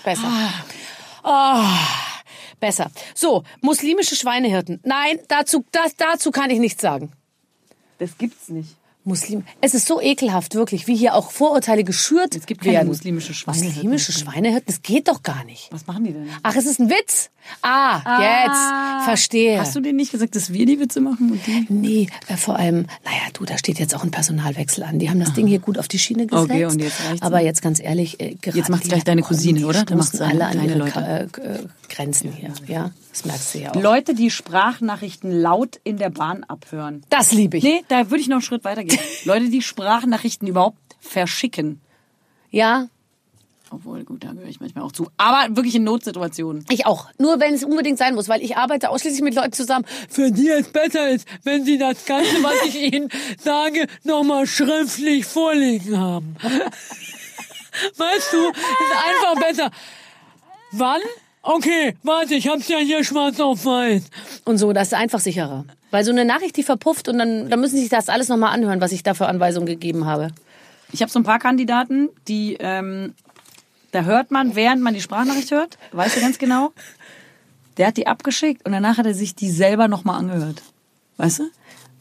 Besser. Ah, besser. So, muslimische Schweinehirten. Nein, dazu, das, dazu kann ich nichts sagen. Das gibt's nicht. Muslim. Es ist so ekelhaft, wirklich, wie hier auch Vorurteile geschürt Es gibt keine werden. muslimische Schweinehirten. Muslimische Schweinehirten, das geht doch gar nicht. Was machen die denn? Ach, es ist ein Witz. Ah, jetzt. Verstehe. Hast du denen nicht gesagt, dass wir die Witze machen und die? Nee, äh, vor allem, naja, du, da steht jetzt auch ein Personalwechsel an. Die haben das Ding hier gut auf die Schiene gesetzt. Okay, und jetzt reicht's. Aber jetzt ganz ehrlich, äh, gerade Jetzt macht's die gleich deine Cousine, oder? Stoßen seine alle an ihre Leute. Äh, äh, Grenzen hier. Ja, das merkst du ja auch. Leute, die Sprachnachrichten laut in der Bahn abhören. Das liebe ich. Nee, da würde ich noch einen Schritt weitergehen. Leute, die Sprachnachrichten überhaupt verschicken. Ja, Obwohl, gut, da gehöre ich manchmal auch zu. Aber wirklich in Notsituationen. Ich auch. Nur wenn es unbedingt sein muss, weil ich arbeite ausschließlich mit Leuten zusammen, für die es besser ist, wenn sie das Ganze, was ich ihnen sage, nochmal schriftlich vorlegen haben. Weißt du, ist einfach besser. Wann? Okay, warte, ich hab's ja hier schwarz auf weiß. Und so, das ist einfach sicherer. Weil so eine Nachricht, die verpufft und dann, dann müssen sie sich das alles nochmal anhören, was ich da für Anweisungen gegeben habe. Ich habe so ein paar Kandidaten, die, ähm, da hört man, während man die Sprachnachricht hört, weißt du ganz genau, der hat die abgeschickt und danach hat er sich die selber nochmal angehört. Weißt du?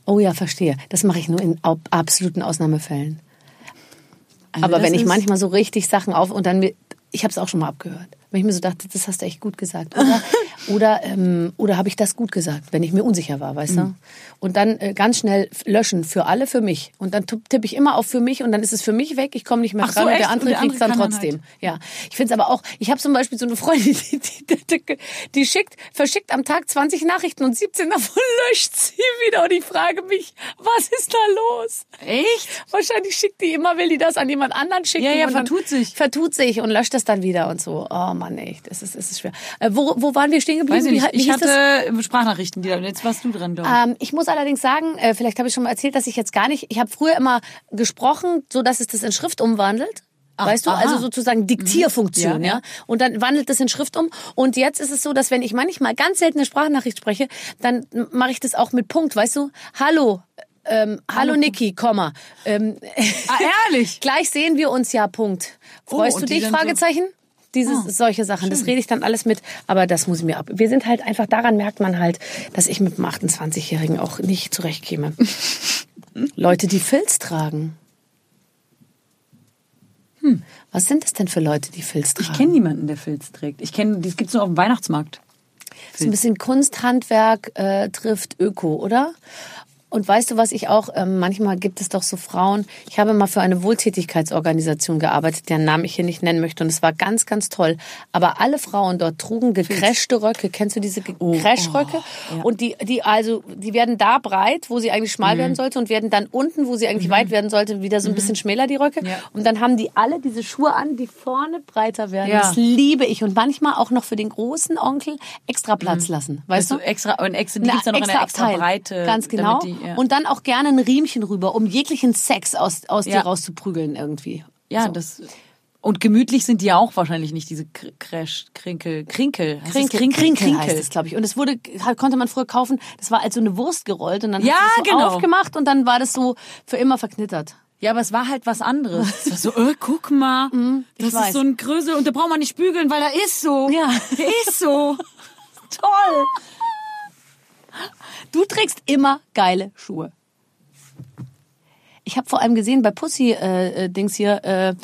Oh ja, verstehe. Das mache ich nur in absoluten Ausnahmefällen. Also Aber wenn ich manchmal so richtig Sachen auf und dann ich habe es auch schon mal abgehört, wenn ich mir so dachte, das hast du echt gut gesagt, oder oder ähm, oder habe ich das gut gesagt, wenn ich mir unsicher war, weißt Mhm. du? Und dann äh, ganz schnell löschen für alle, für mich und dann tipp- tippe ich immer auf für mich und dann ist es für mich weg, ich komme nicht mehr Ach so, dran und echt? der andere Und der kriegt es dann trotzdem. dann Ja, ich finde es aber auch. Ich habe zum Beispiel so eine Freundin, die, die, die, die, schickt, verschickt am Tag 20 Nachrichten und 17 davon löscht sie wieder und ich frage mich, was ist da los? Echt? Wahrscheinlich schickt die immer, will die das an jemand anderen schicken. Ja, ja, und vertut sich. Vertut sich und löscht das dann wieder und so. Oh Mann, echt, das ist, das ist schwer. Äh, wo, wo waren wir stehen geblieben? Weiß ich Wie nicht. ha- wie Ich hieß das? hatte Sprachnachrichten, die da, und jetzt warst du dran, glaube ich. Ähm, ich muss allerdings sagen, äh, vielleicht habe ich schon mal erzählt, dass ich jetzt gar nicht, ich habe früher immer gesprochen, so dass es das in Schrift umwandelt. weißt du, aha. also sozusagen Diktierfunktion, Ja, ja, ja. Und dann wandelt das in Schrift um. Und jetzt ist es so, dass wenn ich manchmal ganz selten eine Sprachnachricht spreche, dann mache ich das auch mit Punkt, weißt du? Hallo, ähm, hallo, Niki, Komma. Ähm, ah, ehrlich? gleich sehen wir uns ja, Punkt. Freust Oh, du dich? dann Fragezeichen? Dieses, solche Sachen, das rede ich dann alles mit, aber das muss ich mir ab. Wir sind halt einfach, daran merkt man halt, dass ich mit dem 28-Jährigen auch nicht zurechtkäme. Leute, die Filz tragen. Hm. Was sind das denn für Leute, die Filz tragen? Ich kenne niemanden, der Filz trägt. Ich kenne, das gibt's nur auf dem Weihnachtsmarkt. So ein bisschen Kunst, Handwerk äh, trifft Öko, oder? Und weißt du, was ich auch, ähm, manchmal gibt es doch so Frauen, ich habe mal für eine Wohltätigkeitsorganisation gearbeitet, deren Namen ich hier nicht nennen möchte und es war ganz, ganz toll. Aber alle Frauen dort trugen gecrashte Röcke. Kennst du diese Crash-Röcke? Und die, die also, die werden da breit, wo sie eigentlich schmal werden sollte und werden dann unten, wo sie eigentlich weit werden sollte, wieder so ein bisschen schmäler, die Röcke. Ja. Und dann haben die alle diese Schuhe an, die vorne breiter werden. Ja. Das liebe ich. Und manchmal auch noch für den großen Onkel extra Platz lassen. Weißt Also du? extra, und extra, die Eine gibt's dann noch in einer extra Abteil. Breite. Ganz genau. Die, ja. Und dann auch gerne ein Riemchen rüber, um jeglichen Sex aus, aus Ja. dir rauszuprügeln irgendwie. ja, so. das, und gemütlich sind die ja auch wahrscheinlich nicht, diese Crash, Krinkel, Krinkel. Heißt das Krinkel, Krinkel, heißt es, glaube ich. Und es wurde, konnte man früher kaufen, das war als so eine Wurst gerollt und dann Ja, es so genau. aufgemacht und dann war das so für immer verknittert. Ja, aber es war halt was anderes. Es war so, äh, guck mal, das Mhm, ich ist weiß. so ein Größe und da braucht man nicht bügeln, weil er ist so. Ja. Der ist so. Toll. Du trägst immer geile Schuhe. Ich habe vor allem gesehen bei Pussy äh, äh, Dings hier, äh,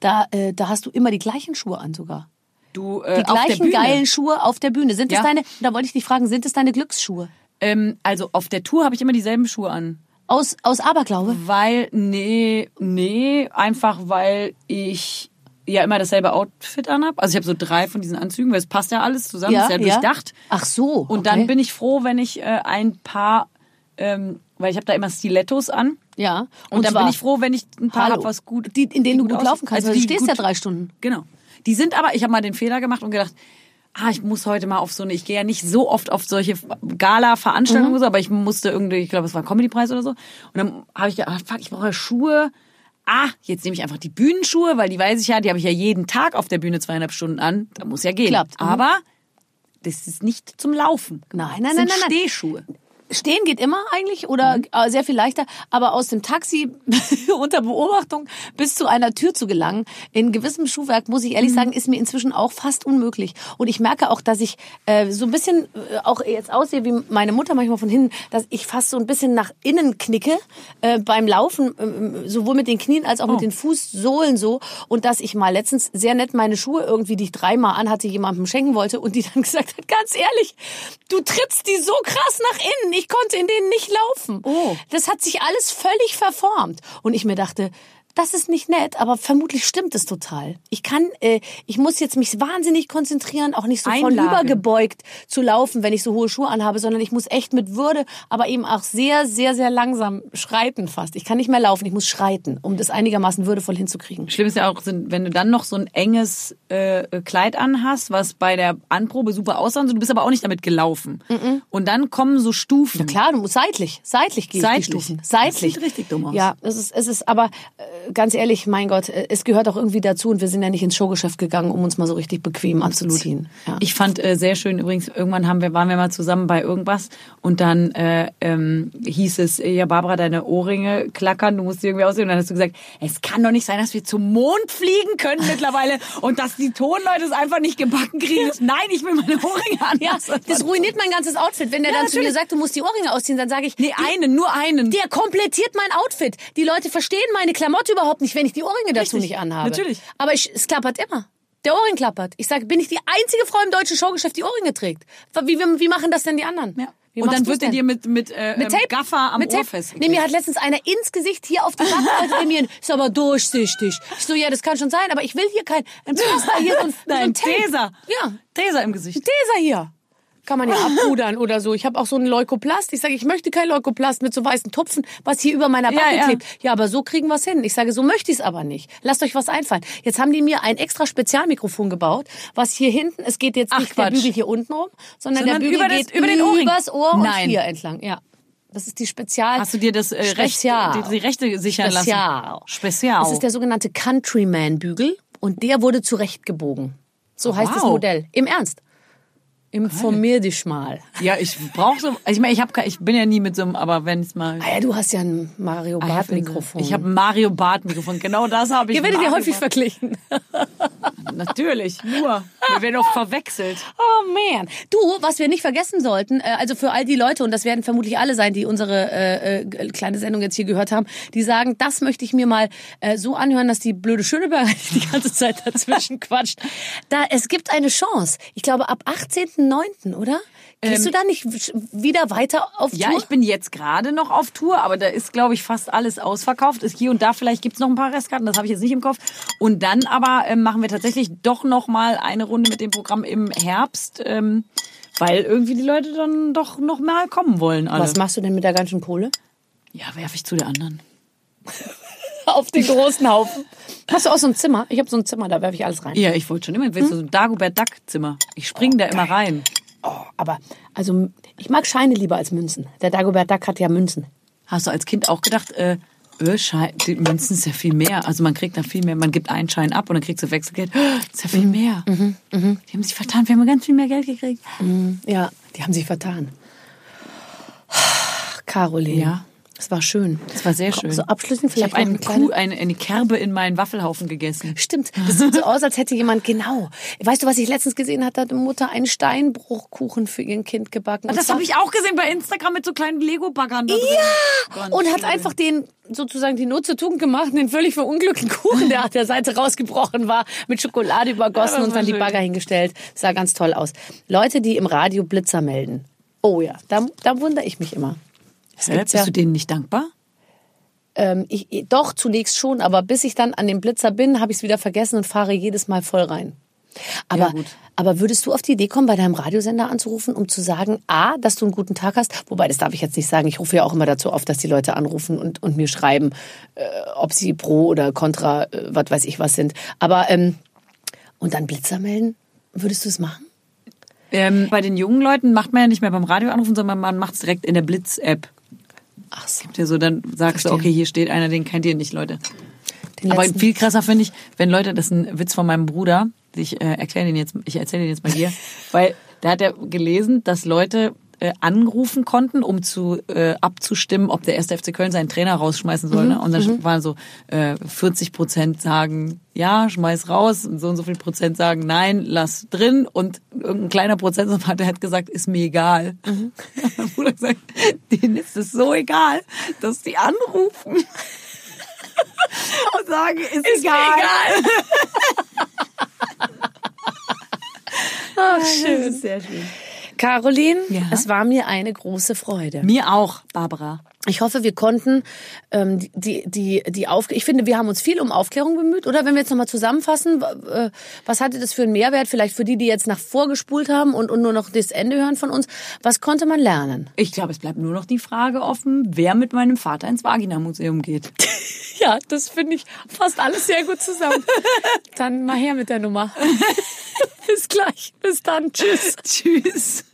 da, äh, da hast du immer die gleichen Schuhe an sogar. Du, äh, Die gleichen geilen Schuhe auf der Bühne. Sind es Ja. deine, da wollte ich dich fragen, sind es deine Glücksschuhe? Ähm, also auf der Tour habe ich immer dieselben Schuhe an. Aus, aus Aberglaube? Weil, nee, nee, einfach weil ich ja immer dasselbe Outfit anhab. Also ich habe so drei von diesen Anzügen, weil es passt ja alles zusammen, ist ja durchdacht. Ach so. Und okay. dann bin ich froh, wenn ich äh, ein paar, ähm, weil ich habe da immer Stilettos an. Ja. Und, dann zwar- bin ich froh, wenn ich ein paar Hallo. hab, was gut, Die, in denen du gut aussieht. laufen kannst. Also du stehst ja gut- drei Stunden. Genau. Die sind aber, ich habe mal den Fehler gemacht und gedacht, ah, ich muss heute mal auf so eine, ich gehe ja nicht so oft auf solche Gala-Veranstaltungen Mhm. oder so, aber ich musste irgendwie, ich glaube, es war ein Comedy-Preis oder so. Und dann habe ich gedacht, ah, fuck, ich brauche Schuhe. Ah, jetzt nehme ich einfach die Bühnenschuhe, weil die weiß ich ja, die habe ich ja jeden Tag auf der Bühne zweieinhalb Stunden an. Da muss ja gehen. Klappt, mhm. Aber das ist nicht zum Laufen. Nein, nein, das nein, sind nein, nein. Stehschuhe. Stehen geht immer eigentlich oder äh, sehr viel leichter, aber aus dem Taxi unter Beobachtung bis zu einer Tür zu gelangen, in gewissem Schuhwerk, muss ich ehrlich sagen, ist mir inzwischen auch fast unmöglich. Und ich merke auch, dass ich äh, so ein bisschen äh, auch jetzt aussehe wie meine Mutter manchmal von hinten, dass ich fast so ein bisschen nach innen knicke äh, beim Laufen, äh, sowohl mit den Knien als auch mit den Fußsohlen so. Und dass ich mal letztens sehr nett meine Schuhe irgendwie, die ich dreimal anhatte, jemandem schenken wollte und die dann gesagt hat, ganz ehrlich, du trittst die so krass nach innen, ich konnte in denen nicht laufen. Oh. Das hat sich alles völlig verformt. Und ich mir dachte, das ist nicht nett, aber vermutlich stimmt es total. Ich kann, äh, ich muss jetzt mich wahnsinnig konzentrieren, auch nicht so vornübergebeugt zu laufen, wenn ich so hohe Schuhe anhabe, sondern ich muss echt mit Würde, aber eben auch sehr, sehr, sehr langsam schreiten fast. Ich kann nicht mehr laufen, ich muss schreiten, um das einigermaßen würdevoll hinzukriegen. Schlimm ist ja auch, wenn du dann noch so ein enges äh, Kleid anhast, was bei der Anprobe super aussah, du bist aber auch nicht damit gelaufen. Und dann kommen so Stufen. Klar, du musst seitlich, seitlich gehen Seitlich. die Stufen. Das Seitlich. sieht richtig dumm aus. Ja, es ist, es ist, aber äh, ganz ehrlich, mein Gott, äh, es gehört auch irgendwie dazu und wir sind ja nicht ins Showgeschäft gegangen, um uns mal so richtig bequem anzuziehen. Ja. Ich fand äh, sehr schön übrigens, irgendwann haben wir, waren wir mal zusammen bei irgendwas und dann äh, ähm, hieß es, äh, ja Barbara, deine Ohrringe klackern, du musst die irgendwie aussehen. Und dann hast du gesagt, es kann doch nicht sein, dass wir zum Mond fliegen können mittlerweile und dass die Tonleute es einfach nicht gebacken kriegen. Nein, ich will meine Ohrringe an. ja, das ruiniert mein ganzes Outfit. Wenn der Ja, dann zu mir natürlich. sagt, du musst die Ohrringe ausziehen, dann sage ich, Nee, einen, nur einen. der komplettiert mein Outfit. Die Leute verstehen meine Klamotte überhaupt nicht, wenn ich die Ohrringe dazu Richtig, nicht anhabe. natürlich. Aber ich, es klappert immer. Der Ohrring klappert. Ich sage, bin ich die einzige Frau im deutschen Showgeschäft, die Ohrringe trägt? Wie, wie, wie machen das denn die anderen? Ja. Wie und dann wird er denn? dir mit, mit, äh, Mit ähm, Tape? Gaffer am mit Ohr Tape. festgeklebt. Nee, mir hat letztens einer ins Gesicht hier auf die Backe mir, ist aber durchsichtig. Ich so, ja, das kann schon sein, aber ich will hier kein, ein Pflaster, hier so ein, so ein Nein, Tape. Taser. Ja, Taser im Gesicht. Taser hier. Kann man ja abpudern oder so. Ich habe auch so einen Leukoplast. Ich sage, ich möchte kein Leukoplast mit so weißen Tupfen, was hier über meiner Backe ja. klebt. Ja, aber so kriegen wir's hin. Ich sage, so möchte ich's aber nicht. Lasst euch was einfallen. Jetzt haben die mir ein extra Spezialmikrofon gebaut, was hier hinten, es geht jetzt Ach, nicht der Quatsch. Bügel hier unten rum, sondern, Sondern der Bügel über das- geht über den Ohrring. übers Ohr und Nein. hier entlang. Ja. Das ist die Spezial. Hast du dir das äh, Recht, Spezial. die, die Rechte sichern Spezial. lassen? Spezial. Das ist der sogenannte Countryman-Bügel und der wurde zurechtgebogen. So heißt das Wow. Modell. Im Ernst. Informier dich mal. ja, ich brauche so. Ich meine, ich habe, ich bin ja nie mit so einem, aber wenn es mal. Ah ja, du hast ja ein Mario Ah, Bart Mikrofon. Ich habe ein Mario Bart Mikrofon. Genau das habe ich. Ihr werdet ja häufig verglichen. Natürlich, nur. Wir werden auch verwechselt. Oh man. Du, was wir nicht vergessen sollten, äh, also für all die Leute, und das werden vermutlich alle sein, die unsere äh, äh, kleine Sendung jetzt hier gehört haben, die sagen, das möchte ich mir mal äh, so anhören, dass die blöde Schöneberger die ganze Zeit dazwischen quatscht. Da, es gibt eine Chance. Ich glaube, ab 18.09., oder? Gehst du da nicht wieder weiter auf Ja, Tour? ich bin jetzt gerade noch auf Tour, aber da ist, glaube ich, fast alles ausverkauft. Ist hier und da vielleicht gibt's noch ein paar Restkarten, das habe ich jetzt nicht im Kopf. Und dann aber ähm, machen wir tatsächlich doch noch mal eine Runde mit dem Programm im Herbst, ähm, weil irgendwie die Leute dann doch noch mal kommen wollen. Alle. Was machst du denn mit der ganzen Kohle? Ja, werfe ich zu der anderen. Auf den großen Haufen. Hast du auch so ein Zimmer? Ich habe so ein Zimmer, da werfe ich alles rein. Ja, ich wollte schon immer, willst du so ein Dagobert Duck Zimmer? Ich spring da immer rein. Oh, aber also ich mag Scheine lieber als Münzen. Der Dagobert Duck hat ja Münzen. Hast du als Kind auch gedacht, äh, äh, Schein, die Münzen ist ja viel mehr. Also man kriegt da viel mehr. Man gibt einen Schein ab und dann kriegst du Wechselgeld. Ist ja viel mehr. Die haben sich vertan. Wir haben ganz viel mehr Geld gekriegt. Ja, die haben sich vertan. Caroline. Ja. Das war schön. Das war sehr schön. So abschließend ich vielleicht habe noch einen eine kleine- Kuh, eine, eine Kerbe in meinen Waffelhaufen gegessen. Stimmt, das sieht so aus, als hätte jemand genau. Weißt du, was ich letztens gesehen hatte? Hat eine Mutter einen Steinbruchkuchen für ihr Kind gebacken. Und Das habe ich auch gesehen bei Instagram mit so kleinen Lego-Baggern. da drin. Und hat einfach den sozusagen die Not zur Tugend gemacht, den völlig verunglückten Kuchen, der auf der Seite rausgebrochen war, mit Schokolade übergossen Ja, das und dann war die schön. Bagger hingestellt. Sah ganz toll aus. Leute, die im Radio Blitzer melden. Oh ja, da, da wundere ich mich immer. Gibt's Bist du denen nicht dankbar? ähm, ich, doch, zunächst schon, aber bis ich dann an dem Blitzer bin, habe ich es wieder vergessen und fahre jedes Mal voll rein. Aber, Ja, aber würdest du auf die Idee kommen, bei deinem Radiosender anzurufen, um zu sagen, A, dass du einen guten Tag hast? Wobei, das darf ich jetzt nicht sagen. Ich rufe ja auch immer dazu auf, dass die Leute anrufen und, und mir schreiben, äh, ob sie pro oder contra, äh, was weiß ich was sind. Aber, ähm, und dann Blitzer melden? Würdest du es machen? Ähm, bei den jungen Leuten macht man ja nicht mehr beim Radio anrufen, sondern man macht es direkt in der Blitz-App. Ach so. Gibt ja so, dann sagst du, Verstehe. okay, hier steht einer, den kennt ihr nicht, Leute. Den Aber letzten- viel krasser finde ich, wenn Leute, das ist ein Witz von meinem Bruder, ich äh, erkläre den jetzt, ich erzähle den jetzt mal hier, weil da hat er gelesen, dass Leute äh, anrufen konnten, um zu äh, abzustimmen, ob der erste FC Köln seinen Trainer rausschmeißen soll. Ne? Und dann waren so äh, 40 Prozent sagen, ja, schmeiß raus und so und so viel Prozent sagen, nein, lass drin und irgendein kleiner Prozentsatz hat, der hat gesagt, ist mir egal. Mhm. Mein Bruder hat gesagt, denen ist es so egal, dass die anrufen und sagen, ist, Ist mir egal. Ach, Das schön. ist sehr schön. Caroline, Ja? es war mir eine große Freude. Mir auch, Barbara. Ich hoffe, wir konnten ähm, die die die auf ich finde, wir haben uns viel um Aufklärung bemüht, oder wenn wir jetzt nochmal zusammenfassen, äh, was hatte das für einen Mehrwert vielleicht für die, die jetzt nach vorgespult haben und, und nur noch das Ende hören von uns? Was konnte man lernen? Ich glaube, es bleibt nur noch die Frage offen, wer mit meinem Vater ins Vagina-Museum geht. Ja, das finde ich fast alles sehr gut zusammen. Dann mal her mit der Nummer. Bis gleich. Bis dann. Tschüss. Tschüss.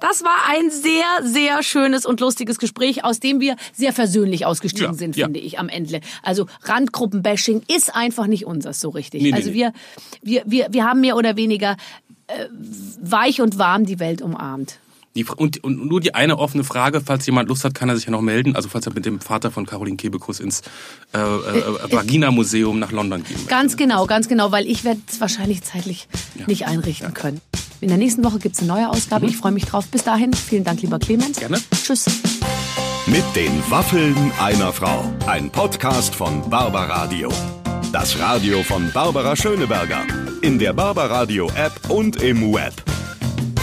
Das war ein sehr, sehr schönes und lustiges Gespräch, aus dem wir sehr versöhnlich ausgestiegen Ja, sind, ja. finde ich, am Ende. Also Randgruppenbashing ist einfach nicht unseres so richtig. Nee, nee, also wir, wir, wir, wir haben mehr oder weniger äh, weich und warm die Welt umarmt. Die, und, und nur die eine offene Frage, falls jemand Lust hat, kann er sich ja noch melden. Also falls er mit dem Vater von Caroline Kebekus ins äh, äh, äh, Vagina-Museum nach London gehen möchte. Ganz genau, ganz genau, weil ich werde es wahrscheinlich zeitlich nicht einrichten können. In der nächsten Woche gibt's eine neue Ausgabe. Ich freue mich drauf. Bis dahin, vielen Dank, lieber Clemens. Gerne. Tschüss. Mit den Waffeln einer Frau. Ein Podcast von Barbaradio. Das Radio von Barbara Schöneberger. In der Barbaradio App und im Web.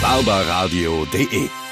barbaradio.de